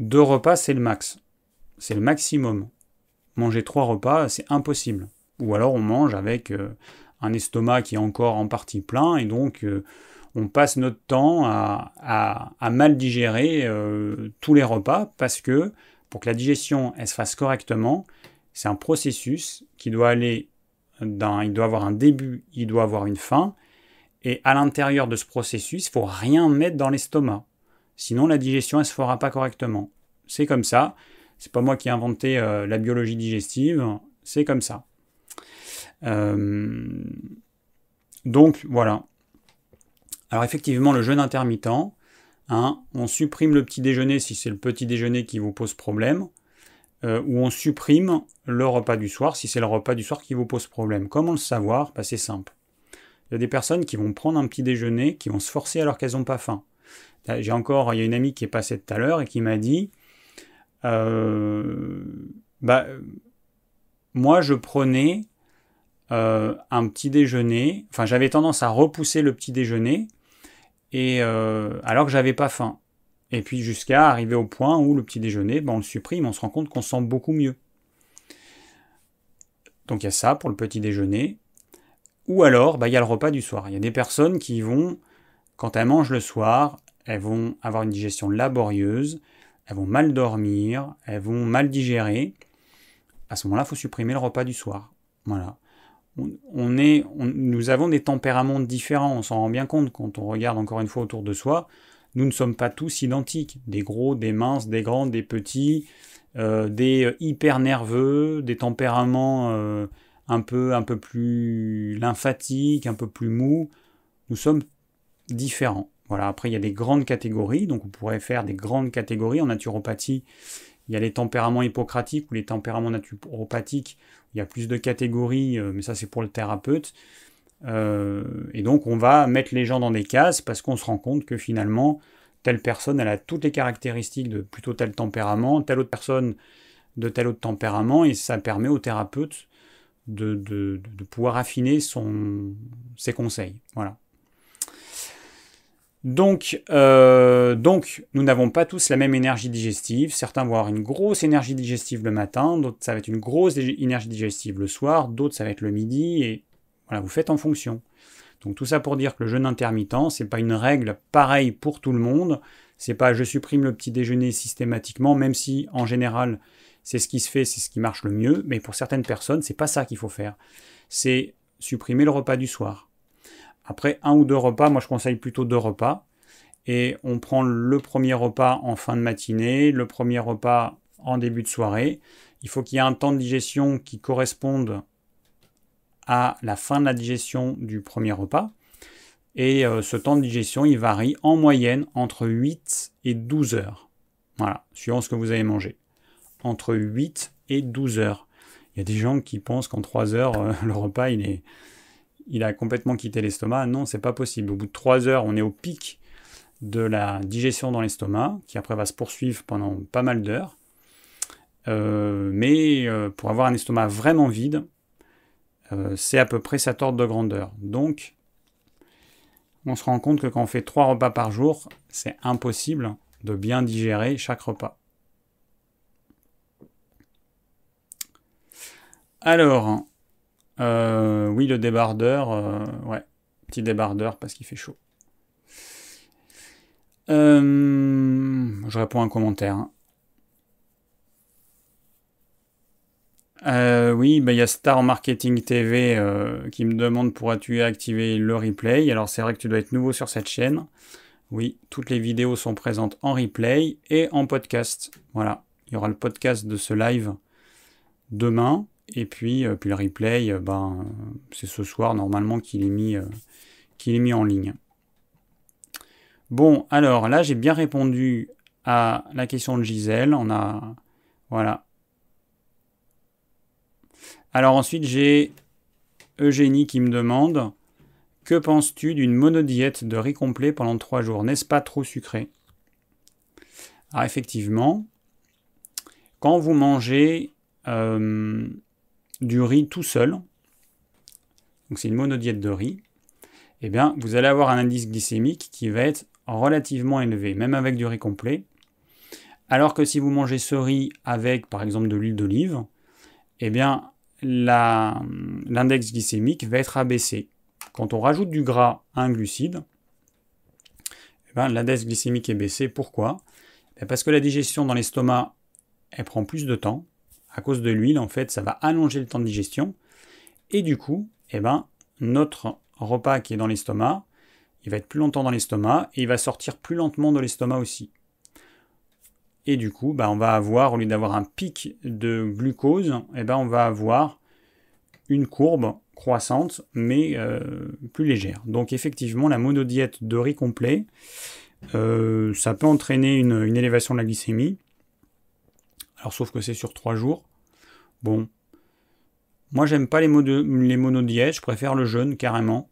Deux repas, c'est le max. C'est le maximum. Manger trois repas, c'est impossible. Ou alors on mange avec euh, un estomac qui est encore en partie plein et donc on passe notre temps à, mal digérer tous les repas parce que pour que la digestion elle se fasse correctement, c'est un processus qui doit aller d'un, il doit avoir un début, il doit avoir une fin, et à l'intérieur de ce processus, il faut rien mettre dans l'estomac. Sinon, la digestion, elle se fera pas correctement. C'est comme ça. C'est pas moi qui ai inventé euh, la biologie digestive. C'est comme ça. Euh, donc voilà. Alors effectivement, le jeûne intermittent, hein, on supprime le petit déjeuner si c'est le petit déjeuner qui vous pose problème, euh, ou on supprime le repas du soir si c'est le repas du soir qui vous pose problème. Comment le savoir? Bah, C'est simple. Il y a des personnes qui vont prendre un petit déjeuner, qui vont se forcer alors qu'elles n'ont pas faim. J'ai encore, il y a une amie qui est passée tout à l'heure et qui m'a dit, euh, bah, moi je prenais euh, un petit déjeuner, enfin j'avais tendance à repousser le petit déjeuner, euh, alors que j'avais pas faim. Et puis jusqu'à arriver au point où le petit déjeuner, ben, on le supprime, on se rend compte qu'on sent beaucoup mieux. Donc il y a ça pour le petit déjeuner. Ou alors, bah, il y a le repas du soir. Il y a des personnes qui vont, quand elles mangent le soir, elles vont avoir une digestion laborieuse, elles vont mal dormir, elles vont mal digérer. À ce moment-là, il faut supprimer le repas du soir. Voilà. On, est, nous avons des tempéraments différents, on s'en rend bien compte quand on regarde encore une fois autour de soi. Nous ne sommes pas tous identiques. Des gros, des minces, des grands, des petits, euh, des euh, hyper nerveux, des tempéraments euh, un, peu, un peu plus lymphatiques, un peu plus mous. Nous sommes différents. Voilà, après, il y a des grandes catégories, donc on pourrait faire des grandes catégories. En naturopathie, il y a les tempéraments hippocratiques ou les tempéraments naturopathiques. Il y a plus de catégories, euh, mais ça c'est pour le thérapeute. Euh, et donc on va mettre les gens dans des cases parce qu'on se rend compte que finalement, telle personne, elle a toutes les caractéristiques de plutôt tel tempérament, telle autre personne de tel autre tempérament, et ça permet au thérapeute de, pouvoir affiner ses conseils. Voilà. Donc, euh, donc, nous n'avons pas tous la même énergie digestive. Certains vont avoir une grosse énergie digestive le matin, d'autres ça va être une grosse énergie digestive le soir, d'autres ça va être le midi, et voilà, vous faites en fonction. Donc tout ça pour dire que le jeûne intermittent, c'est pas une règle pareille pour tout le monde. C'est pas je supprime le petit déjeuner systématiquement, même si en général c'est ce qui se fait, c'est ce qui marche le mieux. Mais pour certaines personnes, c'est pas ça qu'il faut faire. C'est supprimer le repas du soir. Après un ou deux repas, moi je conseille plutôt deux repas. Et on prend le premier repas en fin de matinée, le premier repas en début de soirée. Il faut qu'il y ait un temps de digestion qui corresponde à la fin de la digestion du premier repas. Et euh, ce temps de digestion, il varie en moyenne entre 8 et 12 heures. Voilà, suivant ce que vous avez mangé. Entre 8 et 12 heures. Il y a des gens qui pensent qu'en 3 heures, euh, le repas, il est, il a complètement quitté l'estomac. Non, c'est pas possible. Au bout de 3 heures, on est au pic de la digestion dans l'estomac, qui après va se poursuivre pendant pas mal d'heures. Euh, mais euh, pour avoir un estomac vraiment vide, euh, c'est à peu près sa ordre de grandeur. Donc, on se rend compte que quand on fait 3 repas par jour, c'est impossible de bien digérer chaque repas. Alors, euh, oui, le débardeur, euh, ouais, petit débardeur parce qu'il fait chaud. Euh, je réponds à un commentaire. Hein. oui, bah, il y a Star Marketing TV qui me demande pourras-tu activer le replay? Alors c'est vrai que tu dois être nouveau sur cette chaîne. Oui, toutes les vidéos sont présentes en replay et en podcast. Voilà, il y aura le podcast de ce live demain. Et puis, euh, puis le replay, euh, ben, c'est ce soir normalement qu'il est, mis, euh, qu'il est mis en ligne. Bon, alors là, j'ai bien répondu à la question de Gisèle. On a. Voilà. Alors ensuite, j'ai Eugénie qui me demande Que penses-tu d'une monodiète de riz complet pendant trois jours? N'est-ce pas trop sucré? Alors effectivement, quand vous mangez du riz tout seul, donc c'est une monodiète de riz, eh bien, vous allez avoir un indice glycémique qui va être relativement élevé, même avec du riz complet. Alors que si vous mangez ce riz avec, par exemple, de l'huile d'olive, eh bien, l'index glycémique va être abaissé. Quand on rajoute du gras à un glucide, ben, l'index glycémique est baissé. Pourquoi? Ben, Parce que la digestion dans l'estomac, elle prend plus de temps. À cause de l'huile, en fait, ça va allonger le temps de digestion. Et du coup, eh ben, notre repas qui est dans l'estomac, il va être plus longtemps dans l'estomac et il va sortir plus lentement de l'estomac aussi. Et du coup, ben, on va avoir, au lieu d'avoir un pic de glucose, eh ben, on va avoir une courbe croissante, mais euh, plus légère. Donc effectivement, la monodiète de riz complet, euh, ça peut entraîner une, élévation de la glycémie. Alors sauf que c'est sur trois jours. Bon, moi j'aime pas les, les monodiètes, je préfère le jeûne carrément.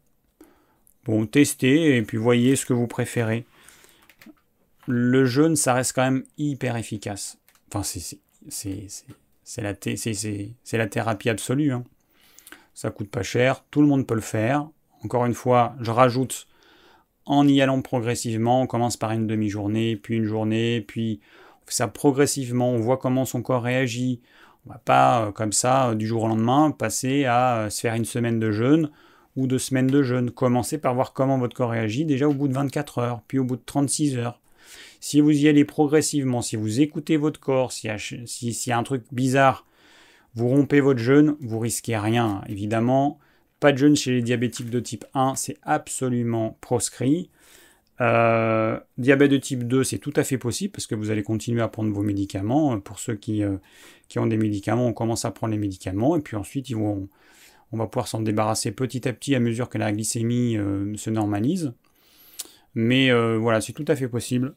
Bon, testez et puis voyez ce que vous préférez. Le jeûne, ça reste quand même hyper efficace. Enfin, c'est la, la thérapie absolue. Hein ça coûte pas cher, tout le monde peut le faire. Encore une fois, je rajoute en y allant progressivement, on commence par une demi-journée, puis une journée, puis ça progressivement, on voit comment son corps réagit. On va pas euh, comme ça euh, du jour au lendemain passer à euh, se faire une semaine de jeûne ou deux semaines de jeûne. Commencez par voir comment votre corps réagit déjà au bout de 24 heures, puis au bout de 36 heures. Si vous y allez progressivement, si vous écoutez votre corps, s'il y, a un truc bizarre vous rompez votre jeûne, vous risquez rien. Évidemment, pas de jeûne chez les diabétiques de type 1, c'est absolument proscrit. Euh, diabète de type 2, c'est tout à fait possible parce que vous allez continuer à prendre vos médicaments. Pour ceux qui, euh, qui ont des médicaments, on commence à prendre les médicaments et puis ensuite ils vont, on va pouvoir s'en débarrasser petit à petit à mesure que la glycémie euh, se normalise. Mais voilà, c'est tout à fait possible.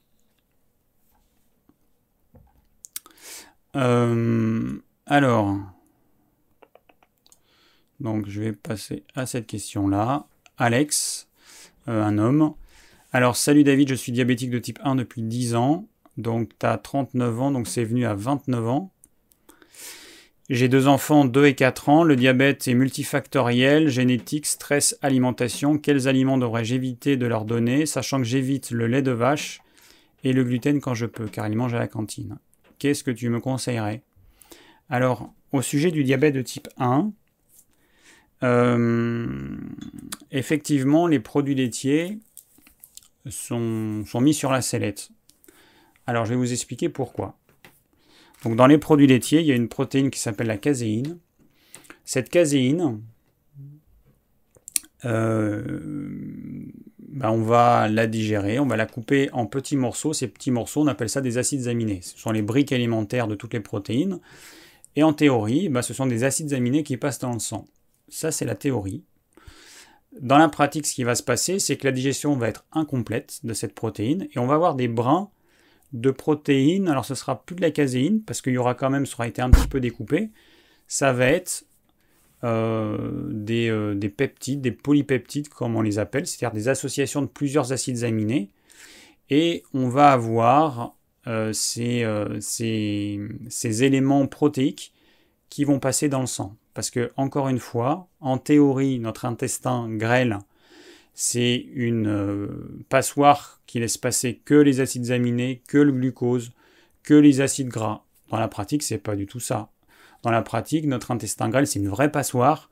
Alors, je vais passer à cette question-là. Alex, euh, un homme. Alors, salut David, je suis diabétique de type 1 depuis 10 ans. Donc, tu as 39 ans, donc c'est venu à 29 ans. J'ai deux enfants, 2 et 4 ans. Le diabète est multifactoriel, génétique, stress, alimentation. Quels aliments devrais-je éviter de leur donner, sachant que j'évite le lait de vache et le gluten quand je peux, car ils mangent à la cantine Qu'est-ce que tu me conseillerais? Alors, au sujet du diabète de type 1, euh, effectivement, les produits laitiers sont, mis sur la sellette. Alors, je vais vous expliquer pourquoi. Donc, dans les produits laitiers, il y a une protéine qui s'appelle la caséine. Cette caséine, euh, ben, on va la digérer, on va la couper en petits morceaux. Ces petits morceaux, on appelle ça des acides aminés. Ce sont les briques alimentaires de toutes les protéines. Et en théorie, bah, ce sont des acides aminés qui passent dans le sang. Ça, c'est la théorie. Dans la pratique, ce qui va se passer, c'est que la digestion va être incomplète de cette protéine et on va avoir des brins de protéines. Alors, ce sera plus de la caséine parce qu'il y aura quand même, ça aura été un petit peu découpé. Ça va être euh, des, euh, des, peptides, des polypeptides, comme on les appelle, c'est-à-dire des associations de plusieurs acides aminés. Et on va avoir euh, euh, ces, éléments protéiques qui vont passer dans le sang. Parce que, encore une fois, en théorie, notre intestin grêle, c'est une euh, passoire qui laisse passer que les acides aminés, que le glucose, que les acides gras. Dans la pratique, c'est pas du tout ça. Dans la pratique, notre intestin grêle, c'est une vraie passoire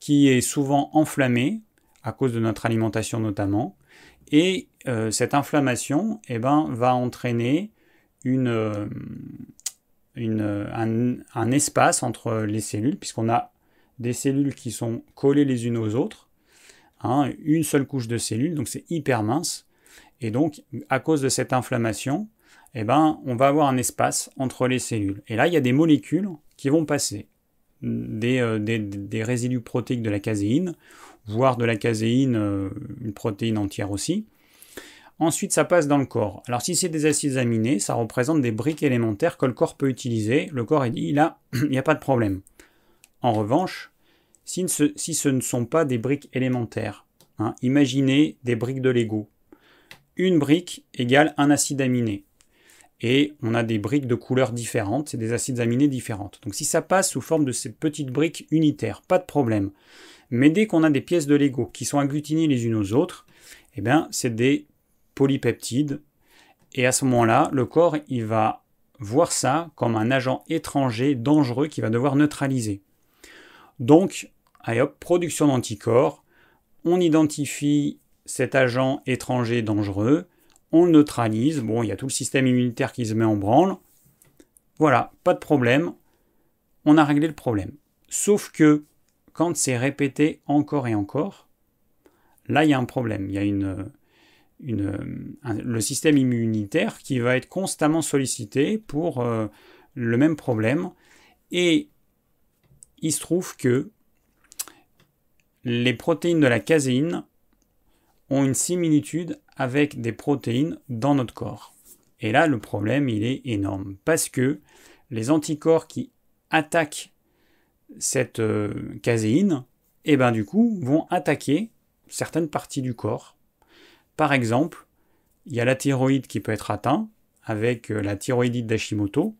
qui est souvent enflammée, à cause de notre alimentation notamment, et cette inflammation eh ben, va entraîner une, euh, un, espace entre les cellules, puisqu'on a des cellules qui sont collées les unes aux autres, hein, une seule couche de cellules, donc c'est hyper mince. Et donc, à cause de cette inflammation, eh ben, on va avoir un espace entre les cellules. Et là, il y a des molécules qui vont passer, des, euh, résidus protéiques de la caséine, voire de la caséine, euh, une protéine entière aussi, Ensuite, ça passe dans le corps. Alors, si c'est des acides aminés, ça représente des briques élémentaires que le corps peut utiliser. Le corps est dit, là, il n'y a pas de problème. En revanche, si ce, ne sont pas des briques élémentaires, hein, imaginez des briques de Lego. Une brique égale un acide aminé. Et on a des briques de couleurs différentes, c'est des acides aminés différentes. Donc si ça passe sous forme de ces petites briques unitaires, pas de problème. Mais dès qu'on a des pièces de Lego qui sont agglutinées les unes aux autres, eh bien c'est des polypeptides. Et à ce moment-là, le corps, il va voir ça comme un agent étranger dangereux qu'il va devoir neutraliser. Donc, allez hop, production d'anticorps, on identifie cet agent étranger dangereux, on le neutralise. Bon, il y a tout le système immunitaire qui se met en branle. Voilà, pas de problème. On a réglé le problème. Sauf que quand c'est répété encore et encore, là il y a un problème. Il y a une, le système immunitaire qui va être constamment sollicité pour euh, le même problème. Et il se trouve que les protéines de la caséine ont une similitude avec des protéines dans notre corps. Et là, le problème, il est énorme. Parce que les anticorps qui attaquent cette euh, caséine, eh ben, du coup, vont attaquer certaines parties du corps. Par exemple, il y a la thyroïde qui peut être atteinte avec euh, la thyroïdite d'Hashimoto.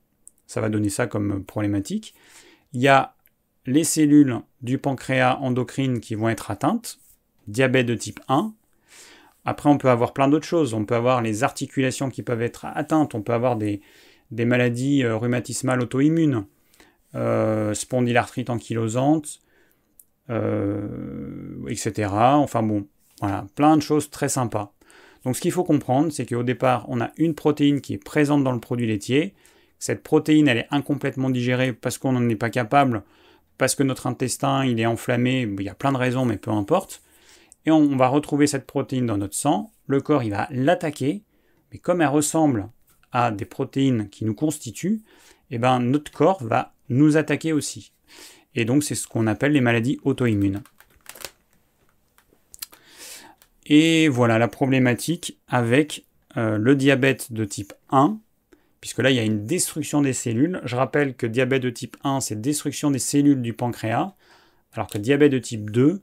Ça va donner ça comme problématique. Il y a les cellules du pancréas endocrine qui vont être atteintes, diabète de type 1. Après, on peut avoir plein d'autres choses. On peut avoir les articulations qui peuvent être atteintes. On peut avoir des, maladies euh, rhumatismales auto-immunes, euh, spondylarthrite ankylosante, etc. Enfin bon, voilà, plein de choses très sympas. Donc ce qu'il faut comprendre, c'est qu'au départ, on a une protéine qui est présente dans le produit laitier. Cette protéine, elle est incomplètement digérée parce qu'on n'en est pas capable parce que notre intestin il est enflammé, il y a plein de raisons, mais peu importe. Et on, va retrouver cette protéine dans notre sang, le corps il va l'attaquer, mais comme elle ressemble à des protéines qui nous constituent, eh ben, notre corps va nous attaquer aussi. Et donc c'est ce qu'on appelle les maladies auto-immunes. Et voilà la problématique avec euh, le diabète de type 1, puisque là, il y a une destruction des cellules. Je rappelle que diabète de type 1, c'est destruction des cellules du pancréas, alors que diabète de type 2,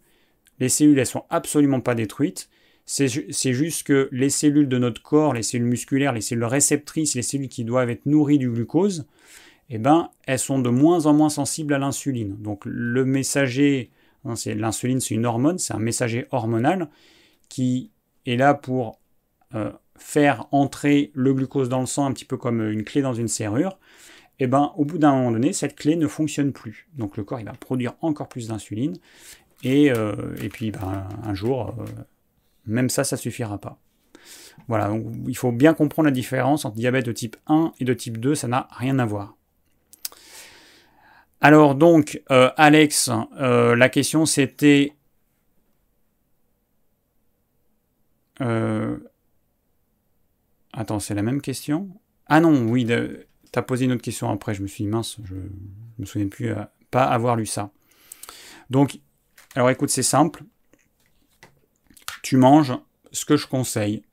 les cellules, elles sont absolument pas détruites. C'est juste que les cellules de notre corps, les cellules musculaires, les cellules réceptrices, les cellules qui doivent être nourries du glucose, eh ben, elles sont de moins en moins sensibles à l'insuline. Donc le messager, hein, l'insuline, c'est une hormone, c'est un messager hormonal qui est là pour euh, faire entrer le glucose dans le sang un petit peu comme une clé dans une serrure, et eh ben, au bout d'un moment donné, cette clé ne fonctionne plus. Donc le corps il va produire encore plus d'insuline, et, euh, et, puis ben, un jour, euh, même ça, ça suffira pas. Voilà, donc il faut bien comprendre la différence entre diabète de type 1 et de type 2, ça n'a rien à voir. Alors donc, euh, Alex, la question c'était Attends, c'est la même question? Ah non, oui, tu as posé une autre question après, je me suis dit mince, je ne me souviens plus euh, pas avoir lu ça. Donc, alors écoute, c'est simple. Tu manges ce que je conseille.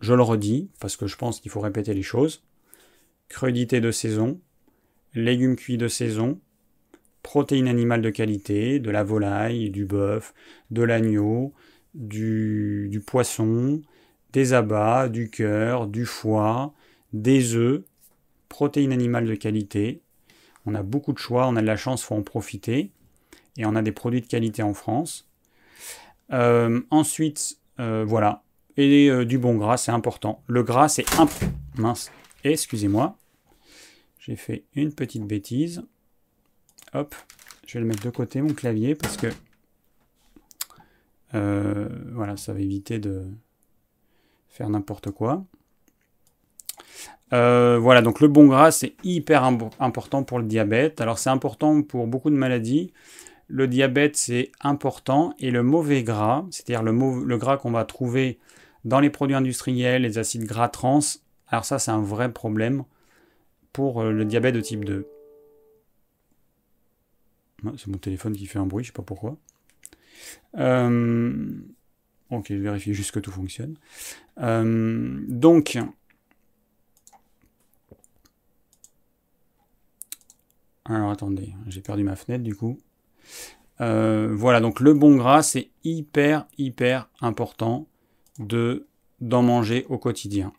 Je le redis, parce que je pense qu'il faut répéter les choses. Crudité de saison, légumes cuits de saison, protéines animales de qualité, de la volaille, du bœuf, de l'agneau, du, poisson, des abats, du cœur, du foie, des œufs, protéines animales de qualité. On a beaucoup de choix, on a de la chance, faut en profiter. Et on a des produits de qualité en France. Euh, ensuite, euh, voilà. Et euh, du bon gras, c'est important. Le gras, c'est un... Mince. Excusez-moi. J'ai fait une petite bêtise. Hop. Je vais le mettre de côté, mon clavier, parce que... voilà, ça va éviter de faire n'importe quoi. Euh, voilà, donc le bon gras, c'est hyper important pour le diabète. Alors c'est important pour beaucoup de maladies. Le diabète, c'est important. Et le mauvais gras, c'est-à-dire le, le gras qu'on va trouver dans les produits industriels, les acides gras trans, alors ça, c'est un vrai problème pour euh, le diabète de type 2. C'est mon téléphone qui fait un bruit, je sais pas pourquoi. Euh, Ok, je vérifie juste que tout fonctionne. Euh, donc, alors attendez, j'ai perdu ma fenêtre du coup. Euh, voilà, donc le bon gras, c'est hyper, hyper important de d'en manger au quotidien.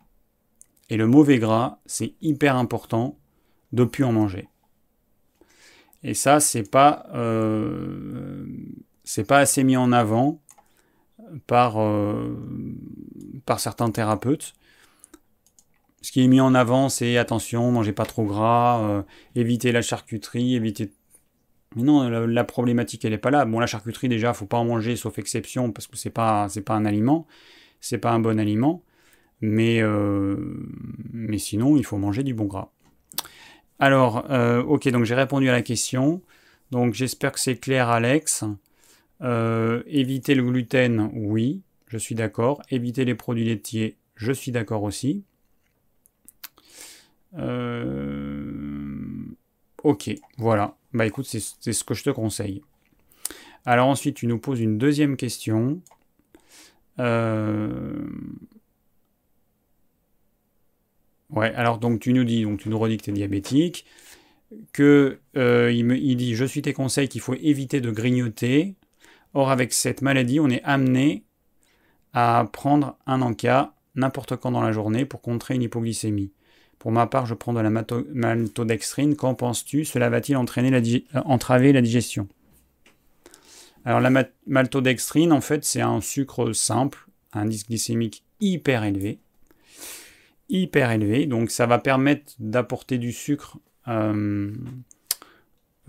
Et le mauvais gras, c'est hyper important de plus en manger. Et ça, c'est pas, c'est pas assez mis en avant par, euh, par certains thérapeutes. Ce qui est mis en avant, c'est attention, mangez pas trop gras, euh, évitez la charcuterie, évitez. Mais non, la, problématique, elle n'est pas là. Bon, la charcuterie, déjà, faut pas en manger, sauf exception, parce que c'est pas, pas un aliment, c'est pas un bon aliment. Mais, mais sinon, il faut manger du bon gras. Alors, ok, donc j'ai répondu à la question. Donc j'espère que c'est clair, Alex. Éviter le gluten, oui, je suis d'accord. Éviter les produits laitiers, je suis d'accord aussi. Ok, voilà. Bah écoute, c'est ce que je te conseille. Alors ensuite, tu nous poses une deuxième question. Euh, ouais, alors donc tu nous dis, donc tu nous redis que tu es diabétique, que euh, me, il dit je suis tes conseils qu'il faut éviter de grignoter. Or avec cette maladie, on est amené à prendre un encas n'importe quand dans la journée pour contrer une hypoglycémie. Pour ma part, je prends de la maltodextrine. Qu'en penses-tu? Cela va-t-il entraver la digestion? Alors la maltodextrine, en fait, c'est un sucre simple, un indice glycémique hyper élevé. Hyper élevé, donc ça va permettre d'apporter du sucre euh,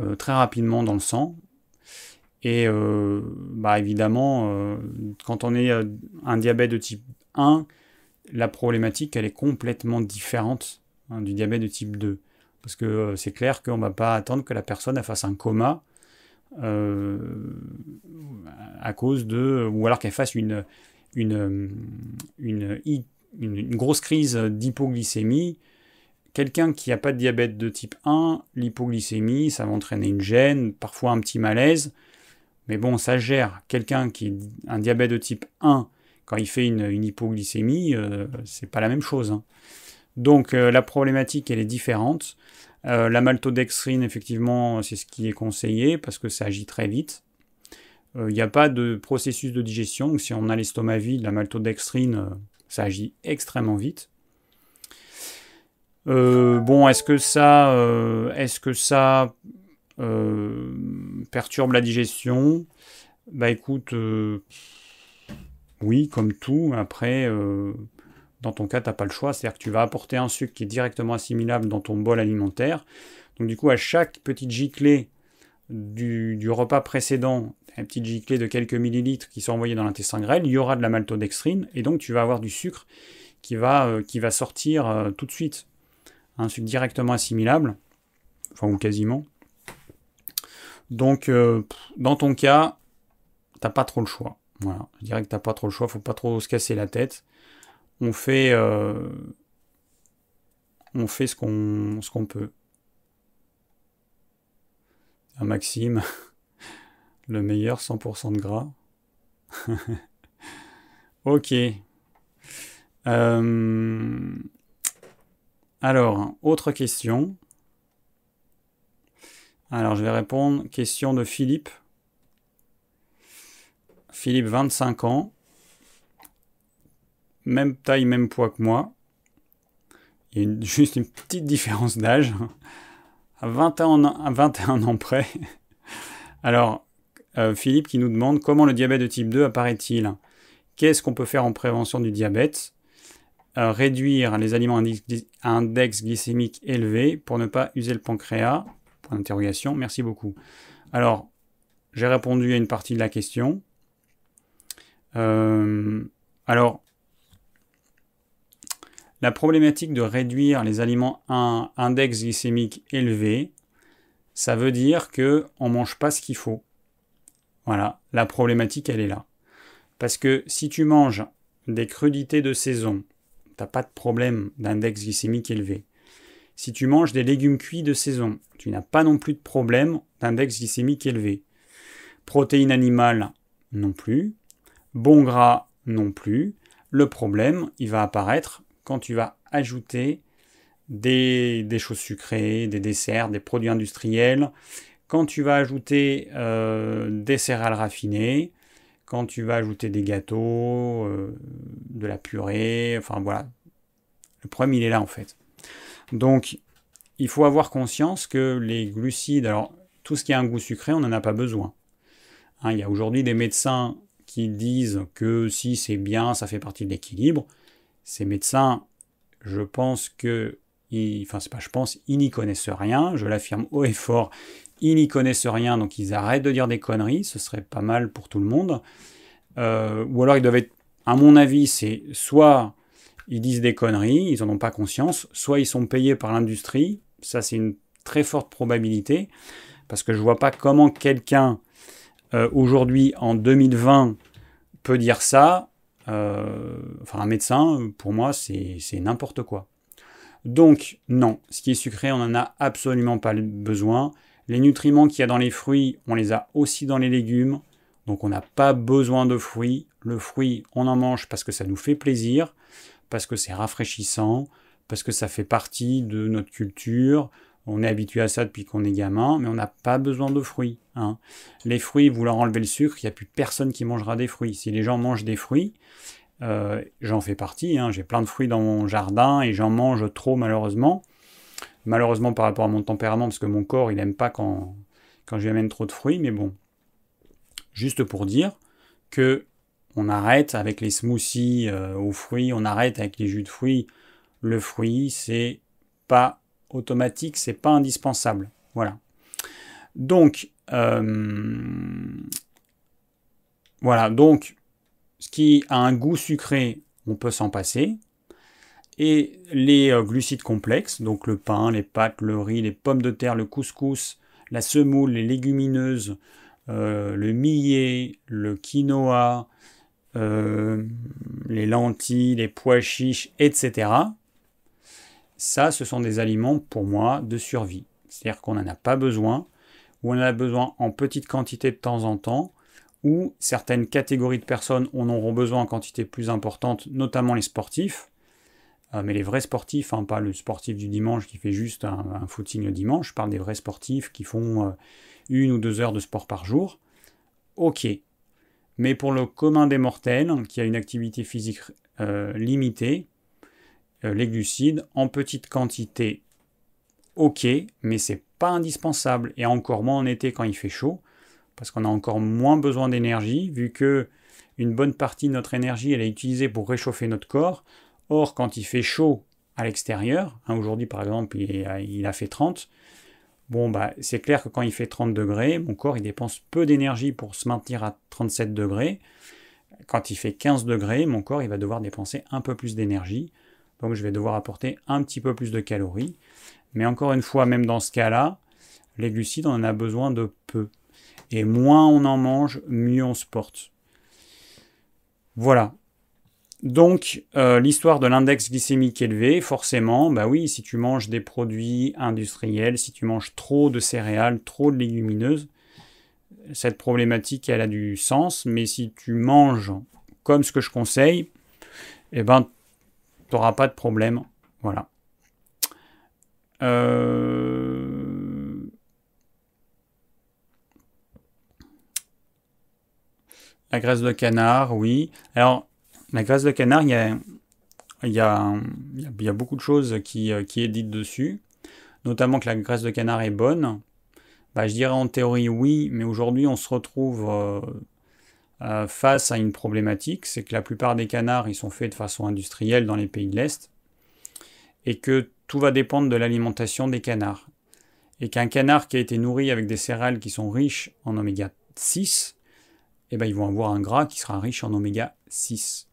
euh, très rapidement dans le sang. Et euh, bah évidemment, quand on est un diabète de type 1, la problématique, elle est complètement différente hein, du diabète de type 2. Parce que euh, c'est clair qu'on ne va pas attendre que la personne fasse un coma euh, à cause de. ou alors qu'elle fasse une, une, une, une grosse crise d'hypoglycémie. Quelqu'un qui n'a pas de diabète de type 1, l'hypoglycémie, ça va entraîner une gêne, parfois un petit malaise. Mais bon, ça gère. Quelqu'un qui a un diabète de type 1 quand il fait une, hypoglycémie, euh, c'est pas la même chose. Hein. Donc euh, la problématique, elle est différente. Euh, la maltodextrine, effectivement, c'est ce qui est conseillé parce que ça agit très vite. Il n'y a pas de processus de digestion, si on a l'estomac vide, la maltodextrine, ça agit extrêmement vite. bon, est-ce que ça, est-ce que ça perturbe la digestion Bah écoute, oui, comme tout, après, euh, dans ton cas, tu n'as pas le choix. C'est-à-dire que tu vas apporter un sucre qui est directement assimilable dans ton bol alimentaire. Donc du coup, à chaque petite giclée du, repas précédent, une petite giclée de quelques millilitres qui sont envoyés dans l'intestin grêle, il y aura de la maltodextrine, et donc tu vas avoir du sucre qui va, euh, sortir euh, tout de suite. Un sucre directement assimilable, enfin ou quasiment. Donc dans ton cas, tu n'as pas trop le choix. Voilà, je dirais que t'as pas trop le choix, faut pas trop se casser la tête. On fait, euh, on fait ce qu'on ce qu'on peut. Un Maxime, le meilleur 100% de gras. ok. Euh, alors, autre question. Alors, je vais répondre. Question de Philippe. Philippe, 25 ans. Même taille, même poids que moi. Il y a juste une petite différence d'âge. À 21, à 21 ans près. Alors, euh, Philippe qui nous demande comment le diabète de type 2 apparaît-il? Qu'est-ce qu'on peut faire en prévention du diabète? Euh, Réduire les aliments à index glycémique élevé pour ne pas user le pancréas Merci beaucoup. Alors, j'ai répondu à une partie de la question. Euh, alors, la problématique de réduire les aliments à un index glycémique élevé, ça veut dire que on mange pas ce qu'il faut. Voilà, la problématique elle est là. Parce que si tu manges des crudités de saison, t'as pas de problème d'index glycémique élevé. Si tu manges des légumes cuits de saison, tu n'as pas non plus de problème d'index glycémique élevé. Protéines animales non plus bon gras non plus. Le problème, il va apparaître quand tu vas ajouter des, choses sucrées, des desserts, des produits industriels, quand tu vas ajouter euh, des céréales raffinées, quand tu vas ajouter des gâteaux, euh, de la purée, enfin voilà. Le problème, il est là en fait. Donc, il faut avoir conscience que les glucides, alors tout ce qui a un goût sucré, on n'en a pas besoin. Hein, il y a aujourd'hui des médecins qui disent que si c'est bien, ça fait partie de l'équilibre. Ces médecins, je pense que, enfin c'est pas je pense, ils n'y connaissent rien, je l'affirme haut et fort, ils n'y connaissent rien, donc ils arrêtent de dire des conneries, ce serait pas mal pour tout le monde. Euh, ou alors ils doivent être, à mon avis, c'est soit ils disent des conneries, ils n'en ont pas conscience, soit ils sont payés par l'industrie, ça c'est une très forte probabilité, parce que je ne vois pas comment quelqu'un euh, aujourd'hui en 2020 peut dire ça. Euh, enfin, un médecin, pour moi, c'est n'importe quoi. Donc, non, ce qui est sucré, on n'en a absolument pas besoin. Les nutriments qu'il y a dans les fruits, on les a aussi dans les légumes. Donc, on n'a pas besoin de fruits. Le fruit, on en mange parce que ça nous fait plaisir, parce que c'est rafraîchissant, parce que ça fait partie de notre culture, on est habitué à ça depuis qu'on est gamin, mais on n'a pas besoin de fruits. Hein. Les fruits, vous leur enlevez le sucre, il n'y a plus personne qui mangera des fruits. Si les gens mangent des fruits, euh, j'en fais partie, hein. j'ai plein de fruits dans mon jardin et j'en mange trop malheureusement. Malheureusement par rapport à mon tempérament, parce que mon corps, il n'aime pas quand, quand je lui amène trop de fruits, mais bon. Juste pour dire que on arrête avec les smoothies euh, aux fruits, on arrête avec les jus de fruits. Le fruit, c'est pas automatique, c'est pas indispensable. Voilà. Donc, euh, voilà. Donc, ce qui a un goût sucré, on peut s'en passer. Et les euh, glucides complexes, donc le pain, les pâtes, le riz, les pommes de terre, le couscous, la semoule, les légumineuses, le millet, le quinoa, les lentilles, les pois chiches, etc ça, ce sont des aliments pour moi de survie. C'est-à-dire qu'on n'en a pas besoin, ou on en a besoin en petite quantité de temps en temps, ou certaines catégories de personnes en auront besoin en quantité plus importante, notamment les sportifs. Euh, mais les vrais sportifs, hein, pas le sportif du dimanche qui fait juste un, footing le dimanche, je parle des vrais sportifs qui font euh, une ou deux heures de sport par jour. Ok. Mais pour le commun des mortels, qui a une activité physique euh, limitée, euh, les glucides en petite quantité, ok, mais c'est pas indispensable, et encore moins en été quand il fait chaud, parce qu'on a encore moins besoin d'énergie, vu que une bonne partie de notre énergie elle est utilisée pour réchauffer notre corps. Or, quand il fait chaud à l'extérieur, hein, aujourd'hui par exemple il, a fait 30, bon bah c'est clair que quand il fait 30 degrés, mon corps il dépense peu d'énergie pour se maintenir à 37 degrés. Quand il fait 15 degrés, mon corps il va devoir dépenser un peu plus d'énergie. Donc je vais devoir apporter un petit peu plus de calories. Mais encore une fois, même dans ce cas-là, les glucides, on en a besoin de peu. Et moins on en mange, mieux on se porte. Voilà. Donc, euh, l'histoire de l'index glycémique élevé, forcément, bah oui, si tu manges des produits industriels, si tu manges trop de céréales, trop de légumineuses, cette problématique, elle a du sens, mais si tu manges comme ce que je conseille, eh ben, tu n'auras pas de problème. Voilà. Euh, la graisse de canard, oui. Alors, la graisse de canard, il y a, beaucoup de choses qui, euh, est dites dessus, notamment que la graisse de canard est bonne. Bah, je dirais en théorie oui, mais aujourd'hui on se retrouve euh, euh, face à une problématique, c'est que la plupart des canards, ils sont faits de façon industrielle dans les pays de l'Est, et que tout va dépendre de l'alimentation des canards. Et qu'un canard qui a été nourri avec des céréales qui sont riches en oméga 6, eh ben, ils vont avoir un gras qui sera riche en oméga 6.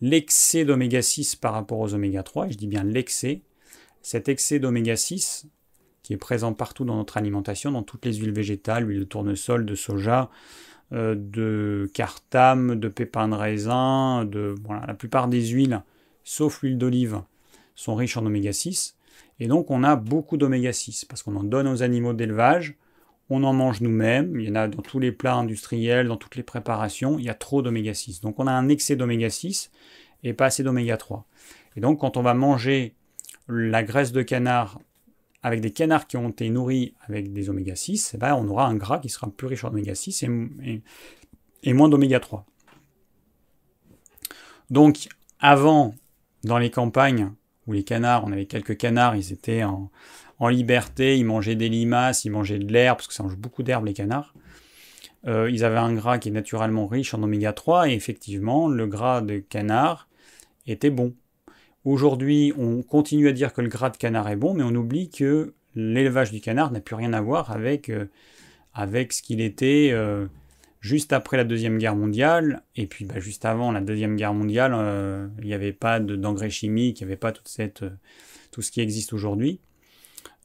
L'excès d'oméga 6 par rapport aux oméga 3, et je dis bien l'excès, cet excès d'oméga 6, qui est présent partout dans notre alimentation, dans toutes les huiles végétales, huile de tournesol, de soja, euh, de cartame, de pépins de raisin, de la plupart des huiles, sauf l'huile d'olive, sont riches en oméga 6. Et donc on a beaucoup d'oméga 6 parce qu'on en donne aux animaux d'élevage, on en mange nous-mêmes, il y en a dans tous les plats industriels, dans toutes les préparations, il y a trop d'oméga 6. Donc on a un excès d'oméga 6 et pas assez d'oméga 3. Et donc quand on va manger la graisse de canard avec des canards qui ont été nourris avec des oméga 6, eh ben, on aura un gras qui sera plus riche en oméga 6 et, et, moins d'oméga 3. Donc, avant, dans les campagnes, où les canards, on avait quelques canards, ils étaient en, liberté, ils mangeaient des limaces, ils mangeaient de l'herbe, parce que ça mange beaucoup d'herbe les canards. Euh, ils avaient un gras qui est naturellement riche en oméga 3, et effectivement, le gras de canard était bon. Aujourd'hui, on continue à dire que le gras de canard est bon, mais on oublie que l'élevage du canard n'a plus rien à voir avec, euh, ce qu'il était, euh, juste après la Deuxième Guerre mondiale, et puis bah, juste avant la Deuxième Guerre mondiale, il n'y avait pas d'engrais chimiques, il n'y avait pas tout ce qui existe aujourd'hui.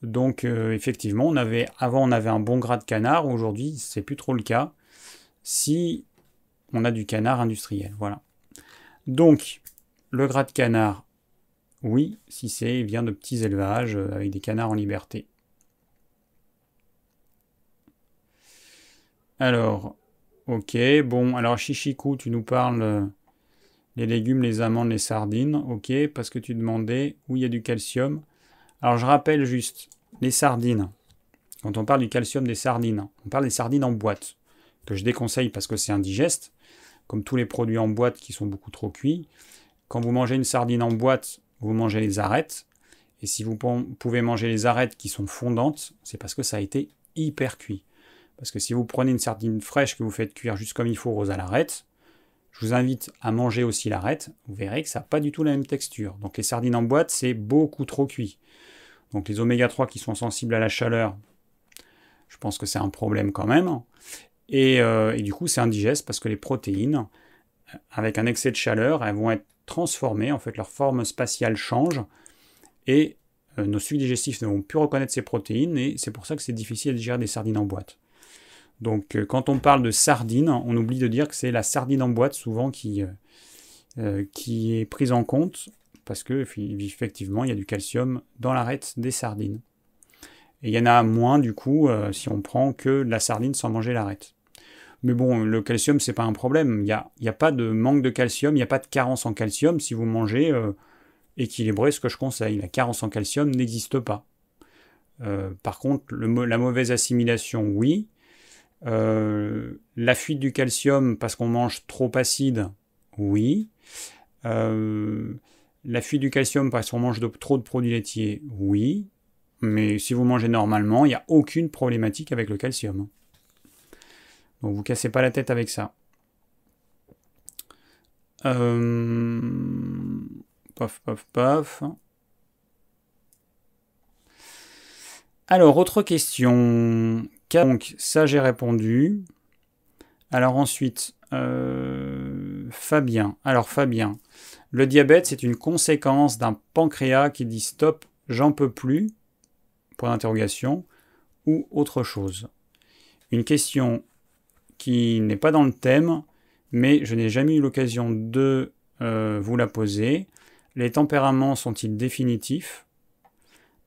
Donc effectivement, on avait, avant on avait un bon gras de canard, aujourd'hui c'est plus trop le cas. Si on a du canard industriel, voilà. Donc le gras de canard, oui, si c'est vient de petits élevages avec des canards en liberté. Alors, ok, bon, alors Chichiku, tu nous parles euh, les légumes, les amandes, les sardines, ok, parce que tu demandais où il y a du calcium. Alors je rappelle juste, les sardines, quand on parle du calcium des sardines, on parle des sardines en boîte, que je déconseille parce que c'est indigeste, comme tous les produits en boîte qui sont beaucoup trop cuits. Quand vous mangez une sardine en boîte, vous mangez les arêtes, et si vous pouvez manger les arêtes qui sont fondantes, c'est parce que ça a été hyper cuit. Parce que si vous prenez une sardine fraîche que vous faites cuire juste comme il faut rose à l'arête, je vous invite à manger aussi l'arête, vous verrez que ça n'a pas du tout la même texture. Donc les sardines en boîte, c'est beaucoup trop cuit. Donc les oméga 3 qui sont sensibles à la chaleur, je pense que c'est un problème quand même. Et, euh, du coup, c'est indigeste parce que les protéines, avec un excès de chaleur, elles vont être transformées, en fait leur forme spatiale change, et euh, nos suies digestifs ne vont plus reconnaître ces protéines, et c'est pour ça que c'est difficile à digérer des sardines en boîte. Donc euh, quand on parle de sardines, on oublie de dire que c'est la sardine en boîte souvent euh, euh, qui est prise en compte parce que effectivement il y a du calcium dans l'arête des sardines. Et il y en a moins du coup si on prend que la sardine sans manger l'arête. Mais bon, le calcium, c'est pas un problème. Il n'y a, a, pas de manque de calcium, il n'y a pas de carence en calcium si vous mangez équilibré, ce que je conseille. La carence en calcium n'existe pas. par contre, la mauvaise assimilation, oui. Euh, la fuite du calcium parce qu'on mange trop acide, oui. Euh, la fuite du calcium parce qu'on mange trop de produits laitiers, oui. Mais si vous mangez normalement, il n'y a aucune problématique avec le calcium. Donc vous cassez pas la tête avec ça. Euh... Paf, paf, paf. Alors, autre question. Donc ça j'ai répondu. Alors ensuite, euh, Fabien. Alors Fabien, le diabète c'est une conséquence d'un pancréas qui dit stop, j'en peux plus, point d'interrogation, ou autre chose. Une question qui n'est pas dans le thème, mais je n'ai jamais eu l'occasion de euh, vous la poser. Les tempéraments sont-ils définitifs?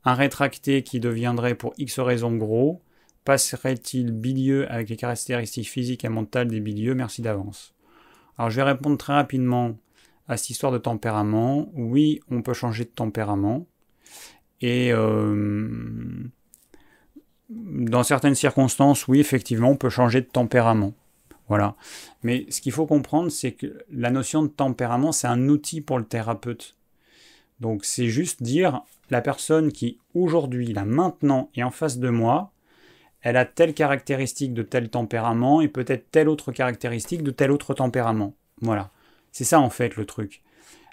Un rétracté qui deviendrait pour X raisons gros passerait-il bilieux avec les caractéristiques physiques et mentales des bilieux? Merci d'avance. Alors je vais répondre très rapidement à cette histoire de tempérament. Oui, on peut changer de tempérament. Et euh, dans certaines circonstances, oui, effectivement, on peut changer de tempérament. Voilà. Mais ce qu'il faut comprendre, c'est que la notion de tempérament, c'est un outil pour le thérapeute. Donc c'est juste dire la personne qui aujourd'hui, là maintenant, est en face de moi, elle a telle caractéristique de tel tempérament et peut-être telle autre caractéristique de tel autre tempérament. Voilà. C'est ça en fait le truc.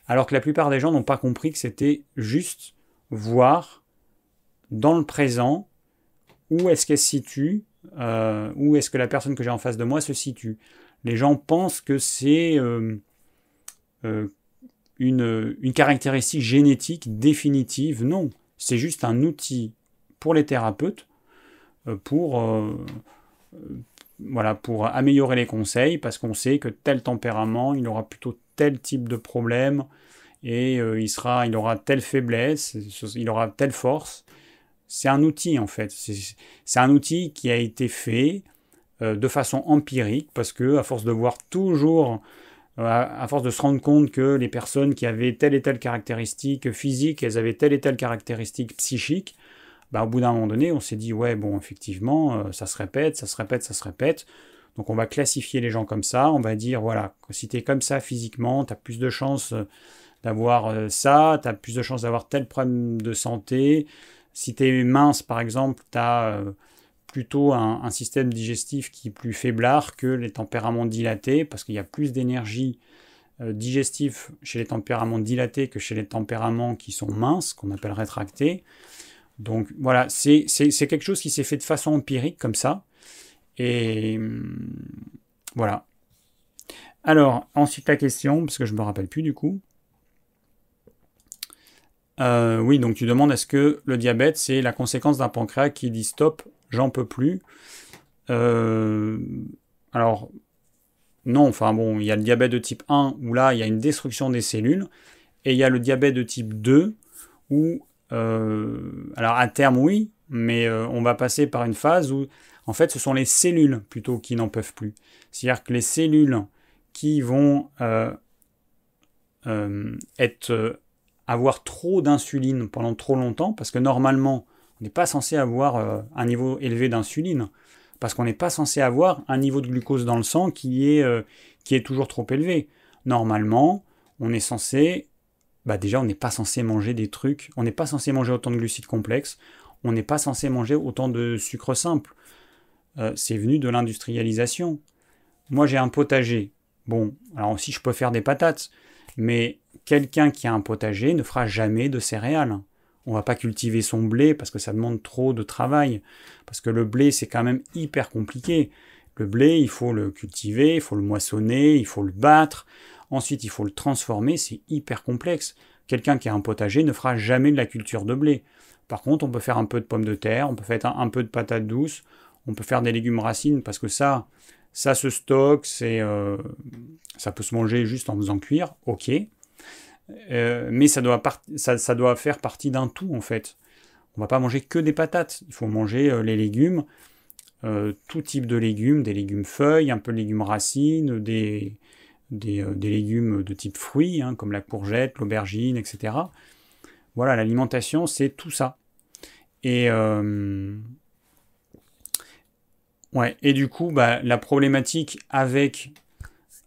Alors que la plupart des gens n'ont pas compris que c'était juste voir dans le présent où est-ce qu'elle se situe, euh, où est-ce que la personne que j'ai en face de moi se situe. Les gens pensent que c'est euh, euh, une, caractéristique génétique définitive. Non, c'est juste un outil pour les thérapeutes pour, voilà, pour améliorer les conseils, parce qu'on sait que tel tempérament, il aura plutôt tel type de problème, et il, sera, il aura telle faiblesse, il aura telle force. C'est un outil en fait. C'est un outil qui a été fait de façon empirique, parce que à force de voir toujours à force de se rendre compte que les personnes qui avaient telle et telle caractéristique physique, elles avaient telle et telle caractéristique psychique, bah, au bout d'un moment donné, on s'est dit, ouais, bon, effectivement, euh, ça se répète, ça se répète, ça se répète. Donc on va classifier les gens comme ça, on va dire, voilà, si tu es comme ça physiquement, tu as plus de chances euh, d'avoir euh, ça, tu as plus de chances d'avoir tel problème de santé. Si tu es mince, par exemple, tu as plutôt un, système digestif qui est plus faiblard que les tempéraments dilatés, parce qu'il y a plus d'énergie digestive chez les tempéraments dilatés que chez les tempéraments qui sont minces, qu'on appelle rétractés. Donc voilà, c'est quelque chose qui s'est fait de façon empirique comme ça. Et, Voilà. Alors, ensuite la question, parce que je ne me rappelle plus du coup. Euh, oui, donc tu demandes est-ce que le diabète, c'est la conséquence d'un pancréas qui dit stop, j'en peux plus? Euh, alors, non, enfin bon, il y a le diabète de type 1 où là, il y a une destruction des cellules, et il y a le diabète de type 2 où, alors à terme, oui, mais on va passer par une phase où, en fait, ce sont les cellules plutôt qui n'en peuvent plus. C'est-à-dire que les cellules qui vont être avoir trop d'insuline pendant trop longtemps, parce que normalement, on n'est pas censé avoir euh, un niveau élevé d'insuline, parce qu'on n'est pas censé avoir un niveau de glucose dans le sang qui est, euh, qui est toujours trop élevé. Normalement, on est censé, bah déjà, on n'est pas censé manger des trucs, on n'est pas censé manger autant de glucides complexes, on n'est pas censé manger autant de sucre simple. Euh, c'est venu de l'industrialisation. Moi, j'ai un potager. Bon, alors aussi, je peux faire des patates, mais quelqu'un qui a un potager ne fera jamais de céréales. On va pas cultiver son blé parce que ça demande trop de travail. Parce que le blé, c'est quand même hyper compliqué. Le blé, il faut le cultiver, il faut le moissonner, il faut le battre. Ensuite, il faut le transformer, c'est hyper complexe. Quelqu'un qui a un potager ne fera jamais de la culture de blé. Par contre, on peut faire un peu de pommes de terre, on peut faire un, peu de patates douces, on peut faire des légumes racines parce que ça, ça se stocke, euh, ça peut se manger juste en faisant cuire, ok. Euh, mais ça doit, faire partie d'un tout en fait. On va pas manger que des patates, il faut manger euh, les légumes, tout type de légumes, des légumes feuilles, un peu de légumes racines, des, des, légumes de type fruits, hein, comme la courgette, l'aubergine, etc. Voilà, l'alimentation, c'est tout ça. Et, Ouais, et du coup, bah, la problématique avec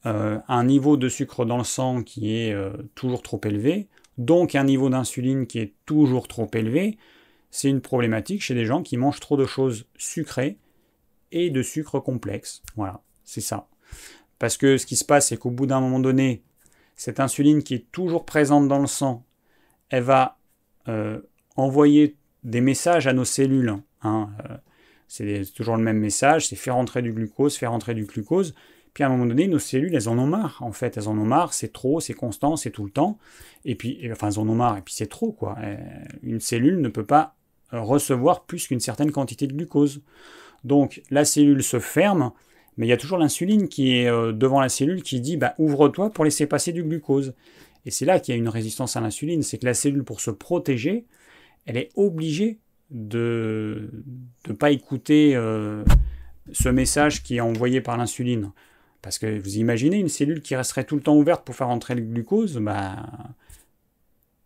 euh, un niveau de sucre dans le sang qui est euh, toujours trop élevé, donc un niveau d'insuline qui est toujours trop élevé, c'est une problématique chez des gens qui mangent trop de choses sucrées et de sucre complexe. Voilà, c'est ça. Parce que ce qui se passe, c'est qu'au bout d'un moment donné, cette insuline qui est toujours présente dans le sang, elle va euh, envoyer des messages à nos cellules. Hein, c'est toujours le même message, c'est faire rentrer du glucose, faire rentrer du glucose. Puis à un moment donné, nos cellules, elles en ont marre, en fait. Elles en ont marre, c'est trop, c'est constant, c'est tout le temps. Et puis, enfin, elles en ont marre, et puis c'est trop, quoi. Euh, une cellule ne peut pas euh, recevoir plus qu'une certaine quantité de glucose. Donc, la cellule se ferme, mais il y a toujours l'insuline qui est euh, devant la cellule qui dit bah, ouvre-toi pour laisser passer du glucose. Et c'est là qu'il y a une résistance à l'insuline, c'est que la cellule, pour se protéger, elle est obligée de ne pas écouter euh, ce message qui est envoyé par l'insuline. Parce que vous imaginez une cellule qui resterait tout le temps ouverte pour faire entrer le glucose, bah,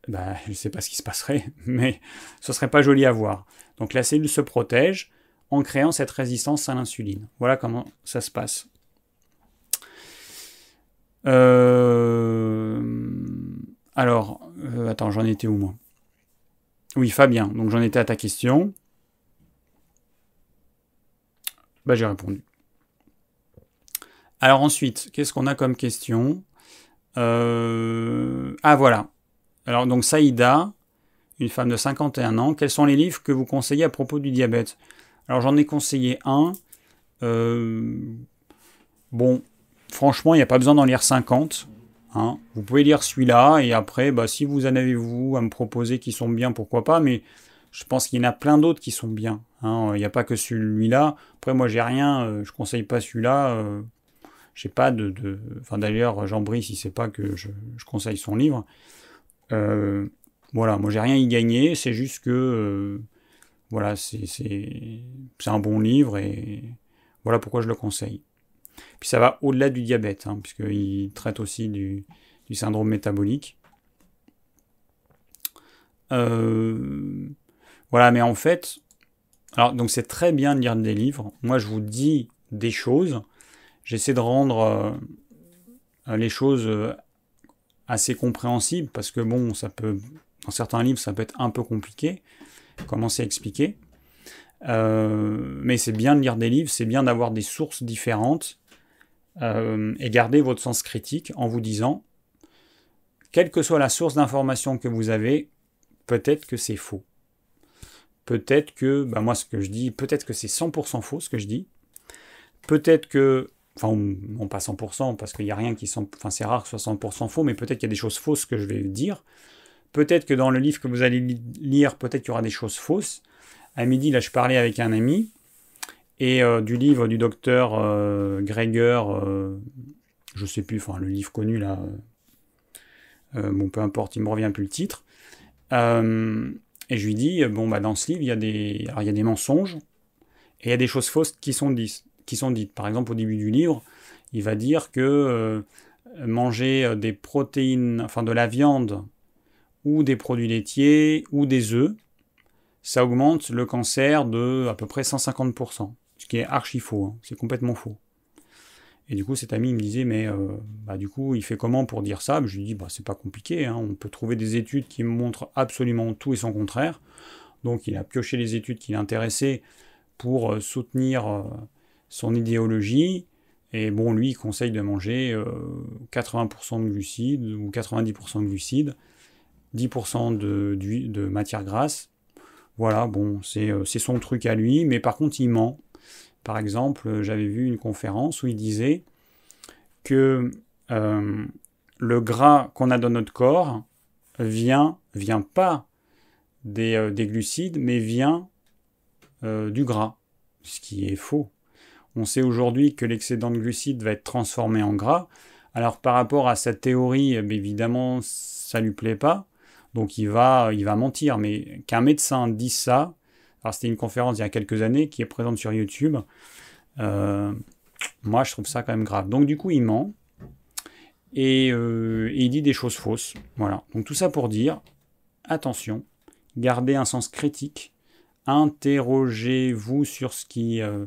bah je ne sais pas ce qui se passerait, mais ce serait pas joli à voir. Donc la cellule se protège en créant cette résistance à l'insuline. Voilà comment ça se passe. Euh, alors, euh, attends, j'en étais où moi? Oui, Fabien, donc j'en étais à ta question. Bah, j'ai répondu. Alors ensuite, qu'est-ce qu'on a comme question? Euh, Ah voilà. Alors donc Saïda, une femme de 51 ans, quels sont les livres que vous conseillez à propos du diabète? Alors j'en ai conseillé un. Euh, bon, franchement, il n'y a pas besoin d'en lire 50. Hein. Vous pouvez lire celui-là et après, bah, si vous en avez vous à me proposer qui sont bien, pourquoi pas, mais je pense qu'il y en a plein d'autres qui sont bien. Hein. Il n'y a pas que celui-là. Après, moi, j'ai rien, euh, je conseille pas celui-là. Euh, j'ai pas de, Enfin, d'ailleurs, Jean Brice, il sait pas que je, conseille son livre. Euh, voilà, moi, j'ai rien y gagné. C'est juste que. Voilà, c'est un bon livre et voilà pourquoi je le conseille. Puis ça va au-delà du diabète, hein, puisqu'il traite aussi du, syndrome métabolique. Euh, voilà, mais en fait, alors donc c'est très bien de lire des livres. Moi, je vous dis des choses. J'essaie de rendre euh, les choses euh, assez compréhensibles parce que bon, ça peut, dans certains livres, ça peut être un peu compliqué. Commencer à expliquer. mais c'est bien de lire des livres, c'est bien d'avoir des sources différentes euh, et gardez votre sens critique en vous disant, quelle que soit la source d'information que vous avez, peut-être que c'est faux. Peut-être que, bah moi ce que je dis, peut-être que c'est 100% faux ce que je dis. Peut-être que enfin non pas 100%, parce qu'il n'y a rien qui sont, enfin c'est rare que soit 100% faux, mais peut-être qu'il y a des choses fausses que je vais dire. Peut-être que dans le livre que vous allez lire, peut-être qu'il y aura des choses fausses. À midi, là, je parlais avec un ami, et euh, du livre du docteur euh, Greger, euh, je sais plus, enfin le livre connu là, bon peu importe, il me revient plus le titre. et je lui dis, bon bah dans ce livre, il y a des, y a des mensonges, et il y a des choses fausses qui sont dites qui sont dites. Par exemple, au début du livre, il va dire que euh, manger euh, des protéines, enfin de la viande, ou des produits laitiers, ou des œufs, ça augmente le cancer de à peu près 150%. Ce qui est archi faux, hein. c'est complètement faux. Et du coup, cet ami me disait, mais euh, bah, du coup, il fait comment pour dire ça? Je lui dis, bah, c'est pas compliqué, hein. on peut trouver des études qui montrent absolument tout et son contraire. Donc, il a pioché les études qui l'intéressaient pour soutenir son idéologie. Et bon, lui, il conseille de manger 80% euh, de glucides ou 90% de glucides, 10% de, de, matière grasse. Voilà, bon, euh, c'est son truc à lui, mais par contre, il ment. Par exemple, j'avais vu une conférence où il disait que euh, le gras qu'on a dans notre corps vient, vient pas des, des glucides, mais vient du gras, ce qui est faux. On sait aujourd'hui que l'excédent de glucides va être transformé en gras. Alors par rapport à sa théorie, eh évidemment, ça lui plaît pas. Donc il va, mentir. Mais qu'un médecin dise ça, alors c'était une conférence il y a quelques années qui est présente sur YouTube. Euh, moi, je trouve ça quand même grave. Donc du coup, il ment et, euh, et, il dit des choses fausses. Voilà. Donc tout ça pour dire, attention, gardez un sens critique, interrogez-vous sur ce qui euh,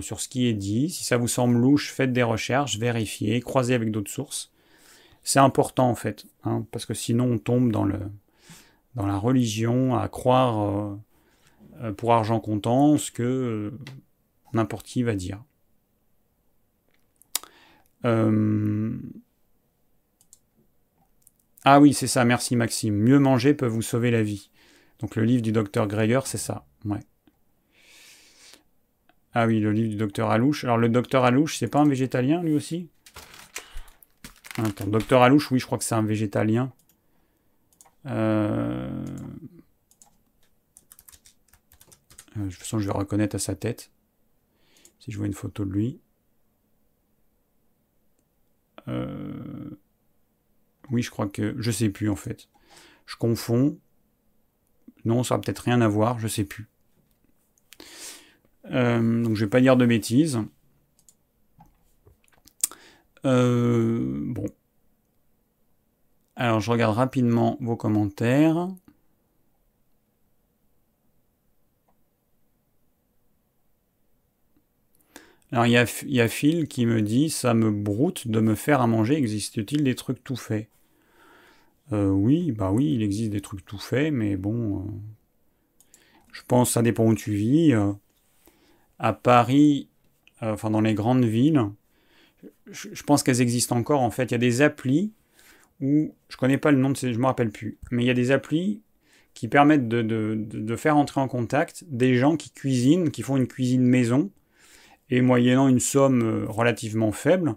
sur, ce qui est dit. Si ça vous semble louche, faites des recherches, vérifiez, croisez avec d'autres sources. C'est important en fait, hein, parce que sinon on tombe dans, la religion à croire euh, euh, pour argent comptant ce que n'importe qui va dire. Ah oui, c'est ça, merci Maxime. Mieux manger peut vous sauver la vie. Donc le livre du docteur Greger, c'est ça. Ouais. Ah oui, le livre du docteur Alouche. Alors le docteur Alouche, c'est pas un végétalien lui aussi? Attends, docteur Alouche, oui, je crois que c'est un végétalien. Euh, euh, de toute façon, je vais reconnaître à sa tête. Si je vois une photo de lui. Euh, oui, je crois que... Je sais plus en fait. Je confonds. Non, ça n'a peut-être rien à voir, je sais plus. Donc je vais pas dire de bêtises. Euh, bon. Alors je regarde rapidement vos commentaires. Alors il y, a, Phil qui me dit ça me broute de me faire à manger. Existe-t-il des trucs tout faits? Euh, Oui, bah oui, il existe des trucs tout faits, mais bon, je pense que ça dépend où tu vis à Paris, euh, enfin dans les grandes villes, je, pense qu'elles existent encore en fait. Il y a des applis où, je connais pas le nom de ces, je me rappelle plus, mais il y a des applis qui permettent de, faire entrer en contact des gens qui cuisinent, qui font une cuisine maison, et moyennant une somme euh, relativement faible,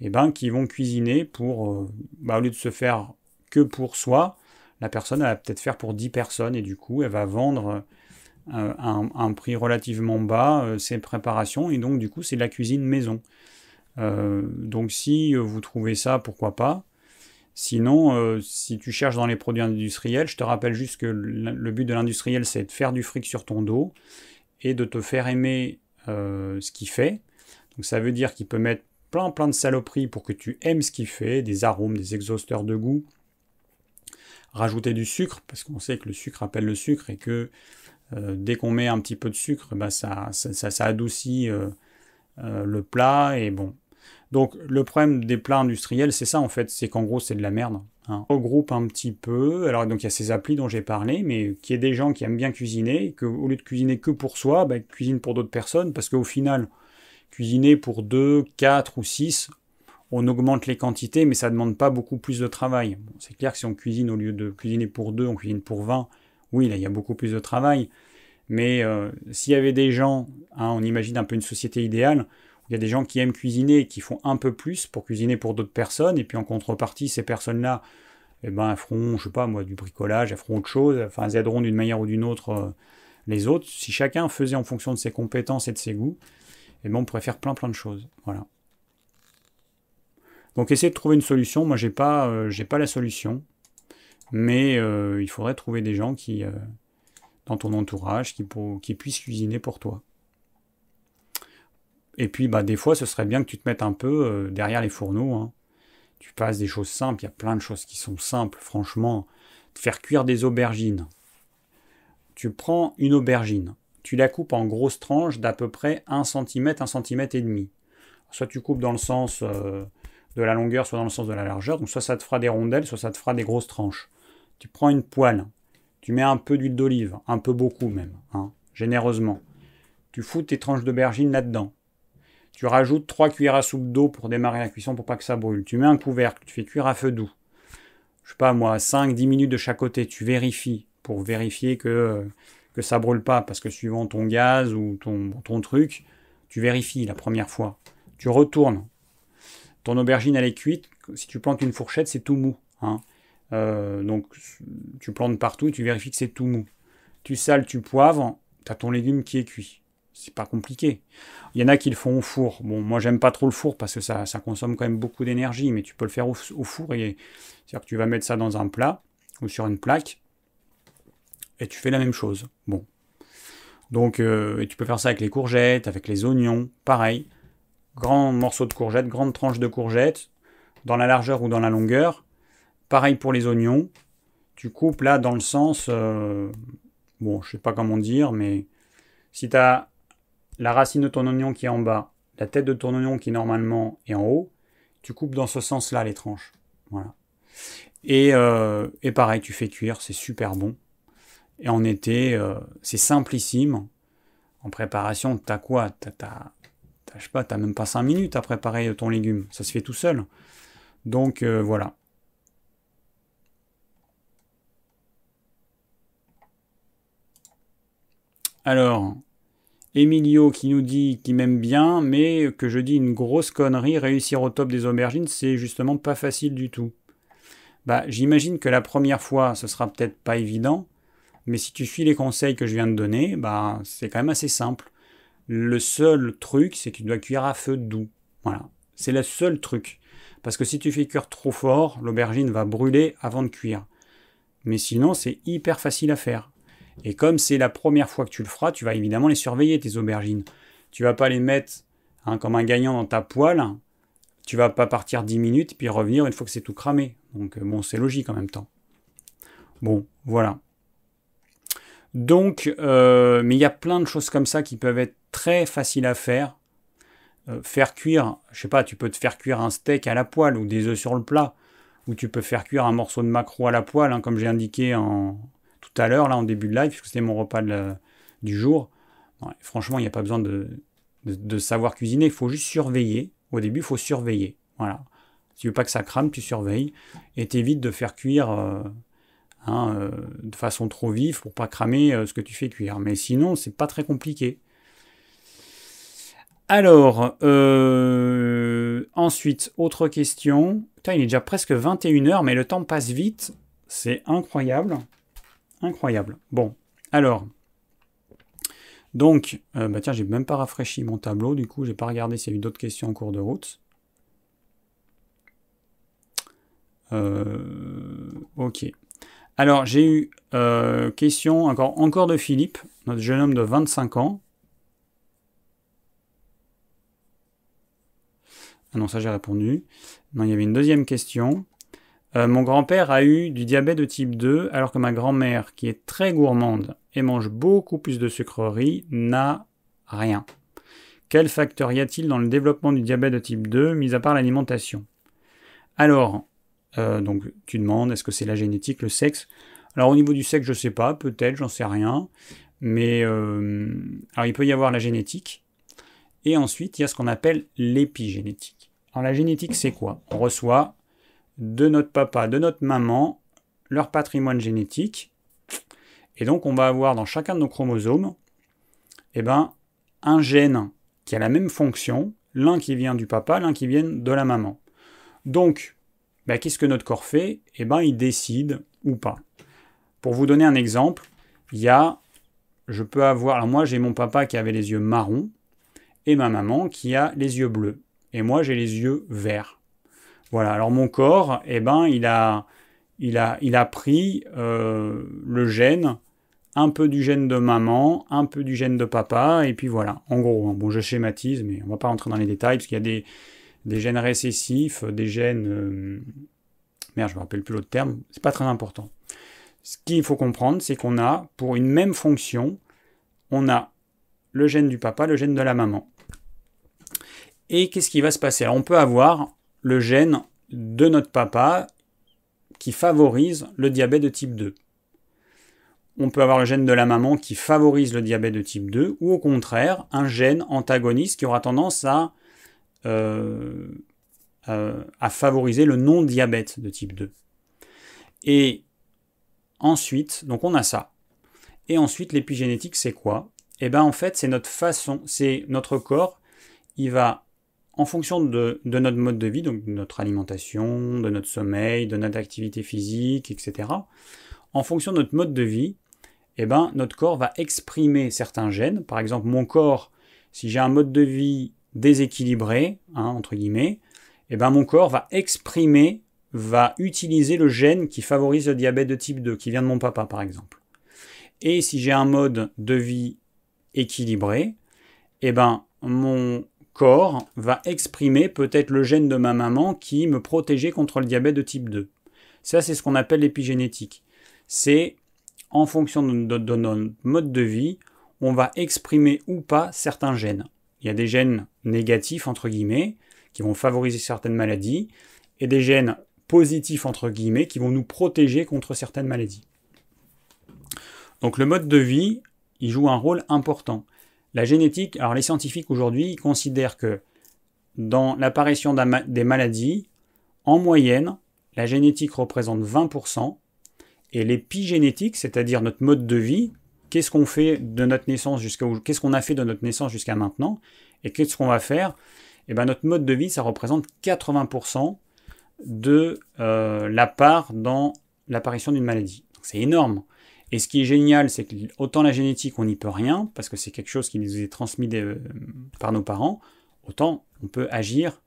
et eh ben, qui vont cuisiner pour, euh, bah, au lieu de se faire que pour soi, la personne va peut-être faire pour 10 personnes, et du coup elle va vendre euh, un, prix relativement bas ces préparations et donc du coup c'est de la cuisine maison. Euh, donc si vous trouvez ça, pourquoi pas. Sinon, si tu cherches dans les produits industriels, je te rappelle juste que le but de l'industriel, c'est de faire du fric sur ton dos et de te faire aimer ce qu'il fait. Donc ça veut dire qu'il peut mettre plein plein de saloperies pour que tu aimes ce qu'il fait, des arômes, des exhausteurs de goût, rajouter du sucre, parce qu'on sait que le sucre appelle le sucre et que euh, dès qu'on met un petit peu de sucre, bah, ça, ça, adoucit euh, euh, le plat et bon. Donc le problème des plats industriels, c'est ça en fait, c'est qu'en gros c'est de la merde. Hein. On regroupe un petit peu, alors donc il y a ces applis dont j'ai parlé, mais qui est des gens qui aiment bien cuisiner, que au lieu de cuisiner que pour soi, bah, cuisinent pour d'autres personnes, parce qu'au final, cuisiner pour 2, 4 ou 6, on augmente les quantités, mais ça ne demande pas beaucoup plus de travail. c'est clair que si on cuisine au lieu de cuisiner pour 2, on cuisine pour 20, oui, là, il y a beaucoup plus de travail. Mais euh, s'il y avait des gens, hein, on imagine un peu une société idéale, Il y a des gens qui aiment cuisiner et qui font un peu plus pour cuisiner pour d'autres personnes, et puis en contrepartie, ces personnes-là, eh ben, elles feront, je sais pas moi, du bricolage, elles feront autre chose, enfin, elles aideront d'une manière ou d'une autre euh, les autres. Si chacun faisait en fonction de ses compétences et de ses goûts, eh ben, on pourrait faire plein plein de choses. Voilà. Donc essayez de trouver une solution. Moi, j'ai pas, euh, j'ai pas la solution, mais euh, il faudrait trouver des gens qui, dans ton entourage, qui, qui puissent cuisiner pour toi. Et puis, bah, des fois, ce serait bien que tu te mettes un peu derrière les fourneaux. Hein tu passes des choses simples, il y a plein de choses qui sont simples, franchement. Faire cuire des aubergines. Tu prends une aubergine, tu la coupes en grosses tranches d'à peu près 1 cm, 1 cm et demi. Soit tu coupes dans le sens euh, de la longueur, soit dans le sens de la largeur. Donc soit ça te fera des rondelles, soit ça te fera des grosses tranches. Tu prends une poêle, tu mets un peu d'huile d'olive, un peu beaucoup même, hein, généreusement. Tu fous tes tranches d'aubergine là-dedans. Tu rajoutes 3 cuillères à soupe d'eau pour démarrer la cuisson pour pas que ça brûle. Tu mets un couvercle, tu fais cuire à feu doux. Je sais pas moi, 5-10 minutes de chaque côté, tu vérifies pour vérifier que, que ça brûle pas parce que suivant ton gaz ou ton, truc, tu vérifies la première fois. Tu retournes. Ton aubergine elle est cuite. Si tu plantes une fourchette, c'est tout mou. Hein. Euh, donc tu plantes partout et tu vérifies que c'est tout mou. Tu sales, tu poivres, tu as ton légume qui est cuit c'est pas compliqué. Il y en a qui le font au four. Bon, moi j'aime pas trop le four parce que ça, consomme quand même beaucoup d'énergie, mais tu peux le faire au, four c'est-à-dire que tu vas mettre ça dans un plat ou sur une plaque et tu fais la même chose. Bon. Donc euh, tu peux faire ça avec les courgettes, avec les oignons, pareil. Grand morceau de courgette, grande tranche de courgette, dans la largeur ou dans la longueur. Pareil pour les oignons. Tu coupes là dans le sens, euh, bon, je sais pas comment dire, mais si tu as la racine de ton oignon qui est en bas, la tête de ton oignon qui normalement est en haut, tu coupes dans ce sens-là les tranches. Voilà. Et, euh, pareil, tu fais cuire, c'est super bon. Et en été, euh, c'est simplissime. En préparation, t'as quoi? T'as, je sais pas, t'as même pas 5 minutes à préparer ton légume. Ça se fait tout seul. Donc euh, voilà. Alors, Emilio qui nous dit qu'il m'aime bien, mais que je dis une grosse connerie, réussir au top des aubergines, c'est justement pas facile du tout. Bah, j'imagine que la première fois, ce sera peut-être pas évident, mais si tu suis les conseils que je viens de donner, bah, c'est quand même assez simple. Le seul truc, c'est que tu dois cuire à feu doux. Voilà. C'est le seul truc. Parce que si tu fais cuire trop fort, l'aubergine va brûler avant de cuire. Mais sinon, c'est hyper facile à faire. Et comme c'est la première fois que tu le feras, tu vas évidemment les surveiller, tes aubergines. Tu vas pas les mettre hein, comme un gagnant dans ta poêle. Tu vas pas partir 10 minutes puis revenir une fois que c'est tout cramé. Donc euh, bon, c'est logique en même temps. Bon, voilà. Donc, euh, mais il y a plein de choses comme ça qui peuvent être très faciles à faire. Euh, faire cuire, je sais pas, tu peux te faire cuire un steak à la poêle ou des œufs sur le plat, ou tu peux faire cuire un morceau de maquereau à la poêle, hein, comme j'ai indiqué en, à l'heure, là, en début de live, puisque c'était mon repas du jour. franchement, il n'y a pas besoin de, savoir cuisiner, il faut juste surveiller. Au début, il faut surveiller. Voilà. Si tu veux pas que ça crame, tu surveilles. Et t'évites de faire cuire euh, hein, euh, de façon trop vive pour pas cramer euh, ce que tu fais cuire. Mais sinon, c'est pas très compliqué. Alors, ensuite, autre question. Putain, il est déjà presque 21h, mais le temps passe vite. C'est incroyable. Incroyable. Bon, alors. Donc, euh, bah tiens, j'ai même pas rafraîchi mon tableau, du coup, j'ai pas regardé s'il y a eu d'autres questions en cours de route. Euh, ok. Alors, j'ai eu euh, question encore, encore de Philippe, notre jeune homme de 25 ans. Ah non, ça j'ai répondu. Non, il y avait une deuxième question. Euh, mon grand-père a eu du diabète de type 2 alors que ma grand-mère, qui est très gourmande et mange beaucoup plus de sucreries, n'a rien. Quel facteur y a-t-il dans le développement du diabète de type 2, mis à part l'alimentation? Alors, euh, donc tu demandes, est-ce que c'est la génétique, le sexe? Alors au niveau du sexe, je ne sais pas, peut-être, j'en sais rien. Mais euh, alors il peut y avoir la génétique. Et ensuite, il y a ce qu'on appelle l'épigénétique. Alors la génétique, c'est quoi? On reçoit de notre papa, de notre maman, leur patrimoine génétique. Et donc on va avoir dans chacun de nos chromosomes eh ben, un gène qui a la même fonction, l'un qui vient du papa, l'un qui vient de la maman. Donc, bah, qu'est-ce que notre corps fait? Eh bien, il décide ou pas. Pour vous donner un exemple, il y a, je peux avoir, alors moi j'ai mon papa qui avait les yeux marrons et ma maman qui a les yeux bleus. Et moi j'ai les yeux verts. Voilà, alors mon corps, eh ben, il a, pris euh, le gène, un peu du gène de maman, un peu du gène de papa, et puis voilà, en gros, hein. bon je schématise, mais on va pas rentrer dans les détails, parce qu'il y a des, gènes récessifs, des gènes... Euh, merde, je me rappelle plus l'autre terme, c'est pas très important. Ce qu'il faut comprendre, c'est qu'on a, pour une même fonction, on a le gène du papa, le gène de la maman. Et qu'est-ce qui va se passer? On peut avoir le gène de notre papa qui favorise le diabète de type 2. On peut avoir le gène de la maman qui favorise le diabète de type 2, ou au contraire, un gène antagoniste qui aura tendance à euh, euh, favoriser le non-diabète de type 2. Et ensuite, donc on a ça. Et ensuite, l'épigénétique, c'est quoi? Eh bien, en fait, c'est notre façon, c'est notre corps, il va, en fonction de, notre mode de vie, donc de notre alimentation, de notre sommeil, de notre activité physique, etc., en fonction de notre mode de vie, eh ben, notre corps va exprimer certains gènes. Par exemple, mon corps, si j'ai un mode de vie déséquilibré, hein, entre guillemets, eh ben mon corps va exprimer, va utiliser le gène qui favorise le diabète de type 2, qui vient de mon papa par exemple. Et si j'ai un mode de vie équilibré, eh ben mon corps va exprimer peut-être le gène de ma maman qui me protégeait contre le diabète de type 2. Ça, c'est ce qu'on appelle l'épigénétique. C'est en fonction de, notre mode de vie, on va exprimer ou pas certains gènes. Il y a des gènes négatifs, entre guillemets, qui vont favoriser certaines maladies, et des gènes positifs, entre guillemets, qui vont nous protéger contre certaines maladies. Donc le mode de vie, il joue un rôle important. La génétique, alors les scientifiques aujourd'hui considèrent que dans l'apparition des maladies, en moyenne, la génétique représente 20%, et l'épigénétique, c'est-à-dire notre mode de vie, qu'est-ce qu'on fait de notre naissance jusqu'à qu'est-ce a fait de notre naissance jusqu'à maintenant et qu'est-ce qu'on va faire? Eh ben notre mode de vie ça représente 80% de euh, la part dans l'apparition d'une maladie. C'est énorme. Et ce qui est génial, c'est que autant la génétique, on n'y peut rien, parce que c'est quelque chose qui nous est transmis euh, par nos parents, autant on peut agir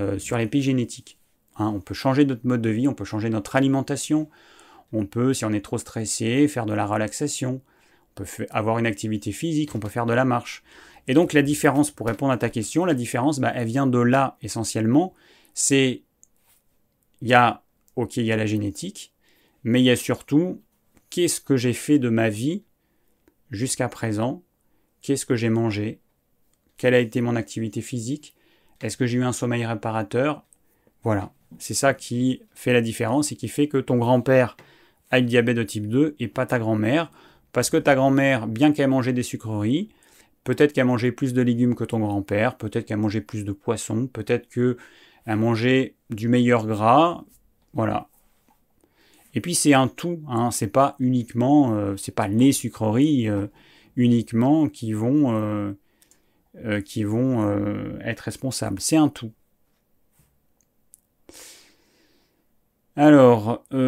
euh, sur l'épigénétique. Hein, on peut changer notre mode de vie, on peut changer notre alimentation, on peut, si on est trop stressé, faire de la relaxation, on peut avoir une activité physique, on peut faire de la marche. Et donc la différence, pour répondre à ta question, la différence, bah, elle vient de là essentiellement. C'est, il y a, ok, il y a la génétique, mais il y a surtout, qu'est-ce que j'ai fait de ma vie jusqu'à présent? Qu'est-ce que j'ai mangé? Quelle a été mon activité physique? Est-ce que j'ai eu un sommeil réparateur? Voilà, c'est ça qui fait la différence et qui fait que ton grand-père a le diabète de type 2 et pas ta grand-mère. Parce que ta grand-mère, bien qu'elle mangeait des sucreries, peut-être qu'elle mangeait plus de légumes que ton grand-père, peut-être qu'elle mangeait plus de poissons, peut-être qu'elle mangeait du meilleur gras, voilà. Et puis c'est un tout, hein, c'est pas uniquement, euh, c'est pas les sucreries euh, uniquement qui vont, euh, qui vont être responsables, c'est un tout. Alors, bon,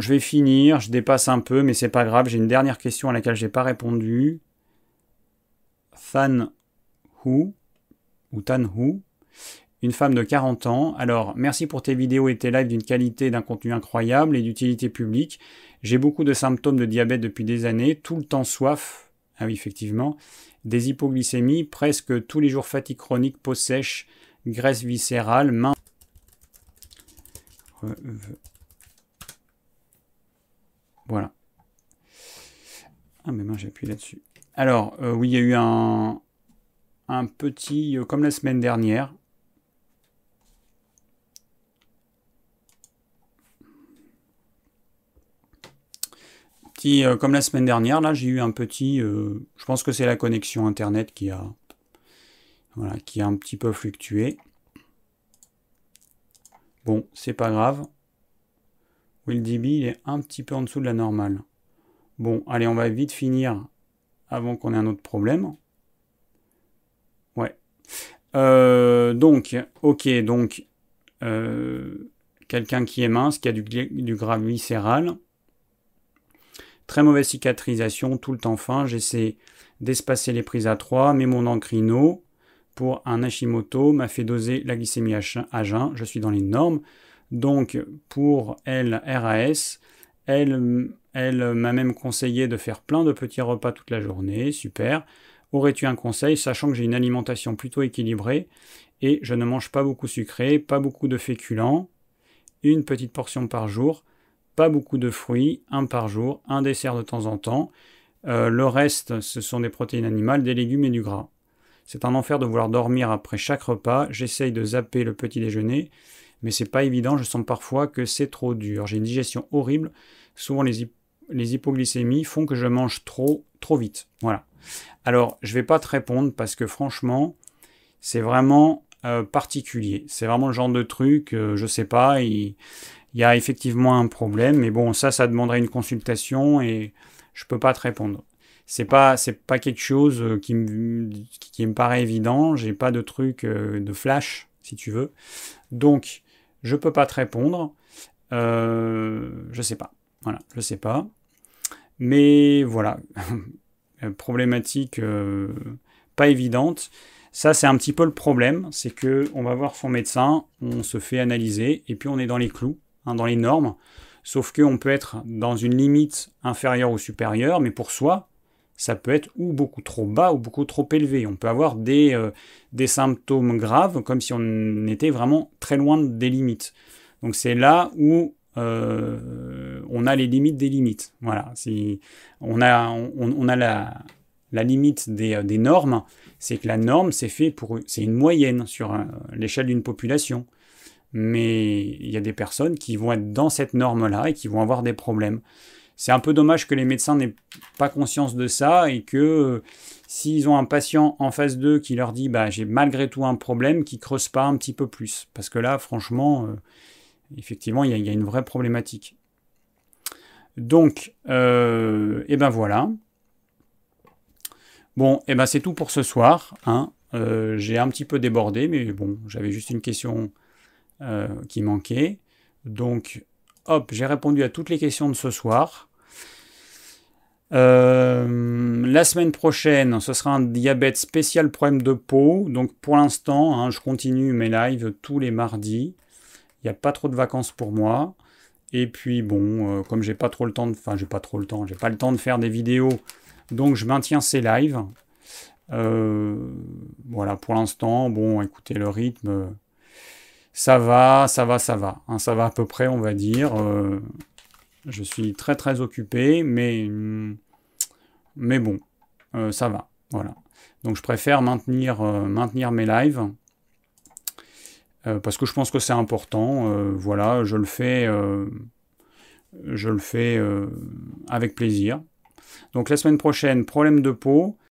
je vais finir, je dépasse un peu, mais c'est pas grave. J'ai une dernière question à laquelle j'ai pas répondu. Fan Hu, ou Tan Hu, une femme de 40 ans. Alors, merci pour tes vidéos et tes lives d'une qualité d'un contenu incroyable et d'utilité publique. J'ai beaucoup de symptômes de diabète depuis des années, tout le temps soif. Ah oui, effectivement. Des hypoglycémies, presque tous les jours fatigue chronique, peau sèche, graisse viscérale, main voilà. Ah, mais moi j'appuie là-dessus. Alors, euh, oui, il y a eu un, un petit, euh, comme la semaine dernière. Euh, comme la semaine dernière, là, j'ai eu un petit. je pense que c'est la connexion internet qui a, voilà, qui a un petit peu fluctué. Bon, c'est pas grave. WillDB, il est un petit peu en dessous de la normale. Bon, allez, on va vite finir avant qu'on ait un autre problème. donc, ok, donc quelqu'un qui est mince, qui a du, du gras viscéral, très mauvaise cicatrisation, tout le temps fin. J'essaie d'espacer les prises à 3, mais mon encrino pour un Hashimoto m'a fait doser la glycémie à jeun. Je suis dans les normes. Donc pour elle, RAS, elle, elle m'a même conseillé de faire plein de petits repas toute la journée. Super. Aurais-tu un conseil, sachant que j'ai une alimentation plutôt équilibrée et je ne mange pas beaucoup sucré, pas beaucoup de féculents, une petite portion par jour, pas beaucoup de fruits, un par jour, un dessert de temps en temps. Euh, le reste, ce sont des protéines animales, des légumes et du gras. C'est un enfer de vouloir dormir après chaque repas. J'essaye de zapper le petit déjeuner, mais c'est pas évident. Je sens parfois que c'est trop dur. J'ai une digestion horrible. Souvent, les, hypoglycémies font que je mange trop, trop vite. Voilà. Alors, je vais pas te répondre parce que franchement, c'est vraiment euh, particulier. C'est vraiment le genre de truc, euh, je sais pas. Il, y a effectivement un problème, mais bon, ça, ça demanderait une consultation et je peux pas te répondre c'est pas c'est pas quelque chose euh, qui me, qui me paraît évident. J'ai pas de truc euh, de flash, si tu veux. Donc, je peux pas te répondre. Euh, je sais pas. Voilà, je sais pas. Mais voilà, problématique pas évidente. Ça, c'est un petit peu le problème, c'est que on va voir son médecin, on se fait analyser, et puis on est dans les clous, hein, dans les normes. Sauf qu'on peut être dans une limite inférieure ou supérieure, mais pour soi, ça peut être ou beaucoup trop bas ou beaucoup trop élevé. On peut avoir des, euh, des symptômes graves comme si on était vraiment très loin des limites. Donc c'est là où euh, on a les limites des limites. Voilà. On a, on, a la, la limite des, euh, des normes, c'est que la norme, c'est fait pour, c'est une moyenne sur l'échelle d'une population. Mais il y a des personnes qui vont être dans cette norme-là et qui vont avoir des problèmes. C'est un peu dommage que les médecins n'aient pas conscience de ça et que euh, s'ils ont un patient en phase 2 qui leur dit bah, j'ai malgré tout un problème, qu'ils creusent pas un petit peu plus. Parce que là, franchement, euh, effectivement, il y, a une vraie problématique. Donc, et euh, eh ben voilà. Bon, et eh ben c'est tout pour ce soir. Hein. j'ai un petit peu débordé, mais bon, j'avais juste une question qui manquait. Donc, hop, j'ai répondu à toutes les questions de ce soir. Euh, la semaine prochaine, ce sera un diabète spécial problème de peau. Donc pour l'instant, hein, je continue mes lives tous les mardis. Il n'y a pas trop de vacances pour moi. Et puis bon, euh, comme j'ai pas trop le temps de. Enfin, j'ai pas trop le temps, j'ai pas le temps de faire des vidéos. Donc je maintiens ces lives. Euh, voilà, pour l'instant, bon, écoutez, le rythme ça va, ça va, ça va. Hein, ça va à peu près, on va dire. Euh, je suis très très occupé, mais, mais bon, euh, ça va. Voilà. Donc je préfère maintenir, euh, mes lives. parce que je pense que c'est important. voilà, je le fais avec plaisir. Donc la semaine prochaine, problème de peau.